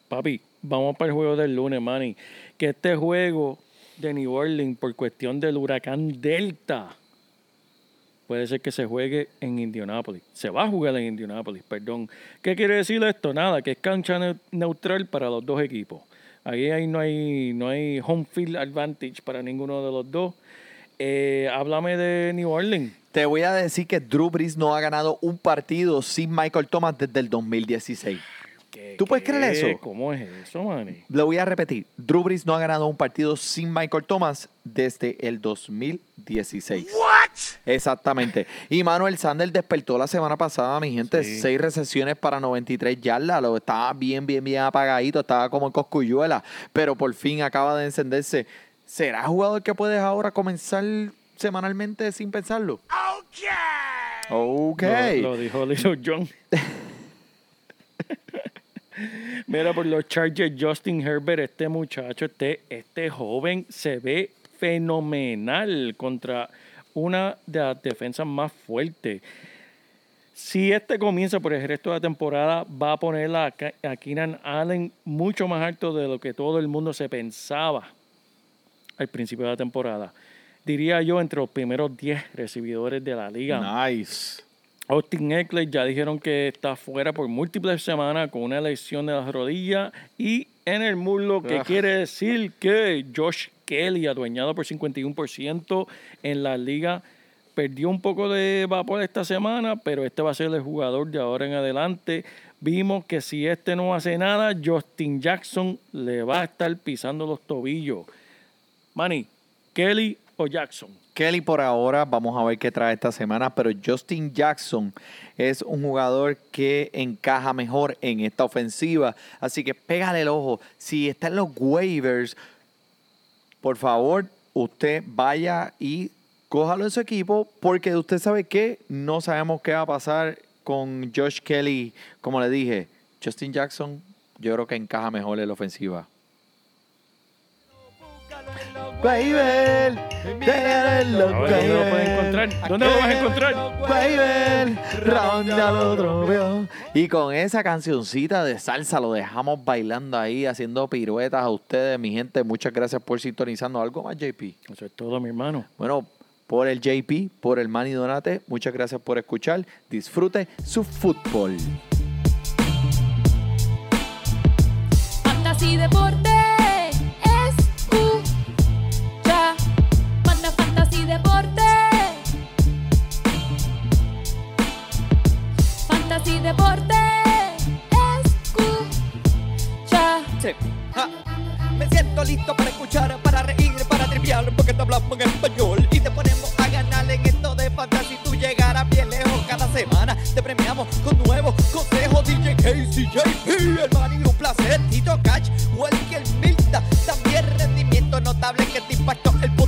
papi, vamos para el juego del lunes, Manny. Que este juego de New Orleans, por cuestión del huracán Delta, puede ser que se juegue en Indianapolis. Se va a jugar en Indianapolis, perdón. ¿Qué quiere decir esto? Nada, que es cancha neu- neutral para los dos equipos. Ahí, ahí no, hay, no hay home field advantage para ninguno de los dos. Eh, háblame de New Orleans. Te voy a decir que Drew Brees no ha ganado un partido sin Michael Thomas desde el 2016. ¿Qué- ¿Tú puedes creer eso? ¿Cómo es eso, Manny? Lo voy a repetir. Drew Brees no ha ganado un partido sin Michael Thomas desde el 2016. Exactamente. Y Manuel Sanders despertó la semana pasada, mi gente. Sí. Seis recesiones para 93 yardas. Lo estaba bien, bien, bien apagadito. Estaba como en coscuyuela. Pero por fin acaba de encenderse. ¿Será jugador que puedes ahora comenzar semanalmente sin pensarlo? Ok. Lo, lo dijo Little John. Mira, por los Chargers, Justin Herbert, este muchacho, este, este joven se ve fenomenal contra una de las defensas más fuertes. Si este comienza por el resto de la temporada, va a poner a, a Keenan Allen mucho más alto de lo que todo el mundo se pensaba al principio de la temporada. Diría yo entre los primeros 10 recibidores de la liga. Nice. Austin Eckler ya dijeron que está fuera por múltiples semanas con una lesión de las rodillas y en el muslo, que Ah. quiere decir que Josh Kelly, adueñado por 51% en la liga, perdió un poco de vapor esta semana, pero este va a ser el jugador de ahora en adelante. Vimos que si este no hace nada, Justin Jackson le va a estar pisando los tobillos. Manny, Kelly o Jackson. Kelly por ahora, vamos a ver qué trae esta semana, pero Justin Jackson es un jugador que encaja mejor en esta ofensiva. Así que pégale el ojo. Si está en los waivers, por favor, usted vaya y cójalo en su equipo, porque usted sabe que no sabemos qué va a pasar con Josh Kelly. Como le dije, Justin Jackson, yo creo que encaja mejor en la ofensiva. Waiver, ¿Dónde lo puede encontrar? ¿Dónde lo vas a encontrar? Lo trofeo. Y con esa cancioncita de salsa lo dejamos bailando ahí, haciendo piruetas a ustedes, mi gente. Muchas gracias por sintonizando. ¿Algo más, JP? Eso es todo, mi hermano. Bueno, por el JP, por el Manny Donate, muchas gracias por escuchar. Disfrute su fútbol. Fantasy Deporte Deporte. Fantasy Deporte escucha. Sí. Me siento listo para escuchar, para reír, para triviar, porque te hablamos en español y te ponemos a ganar en esto de fantasy. Tú llegarás bien lejos cada semana. Te premiamos con nuevos consejos. DJ Casey, JP, el Manny, un placer. Tito Welker Milta. También rendimiento notable que te impactó el puntaje.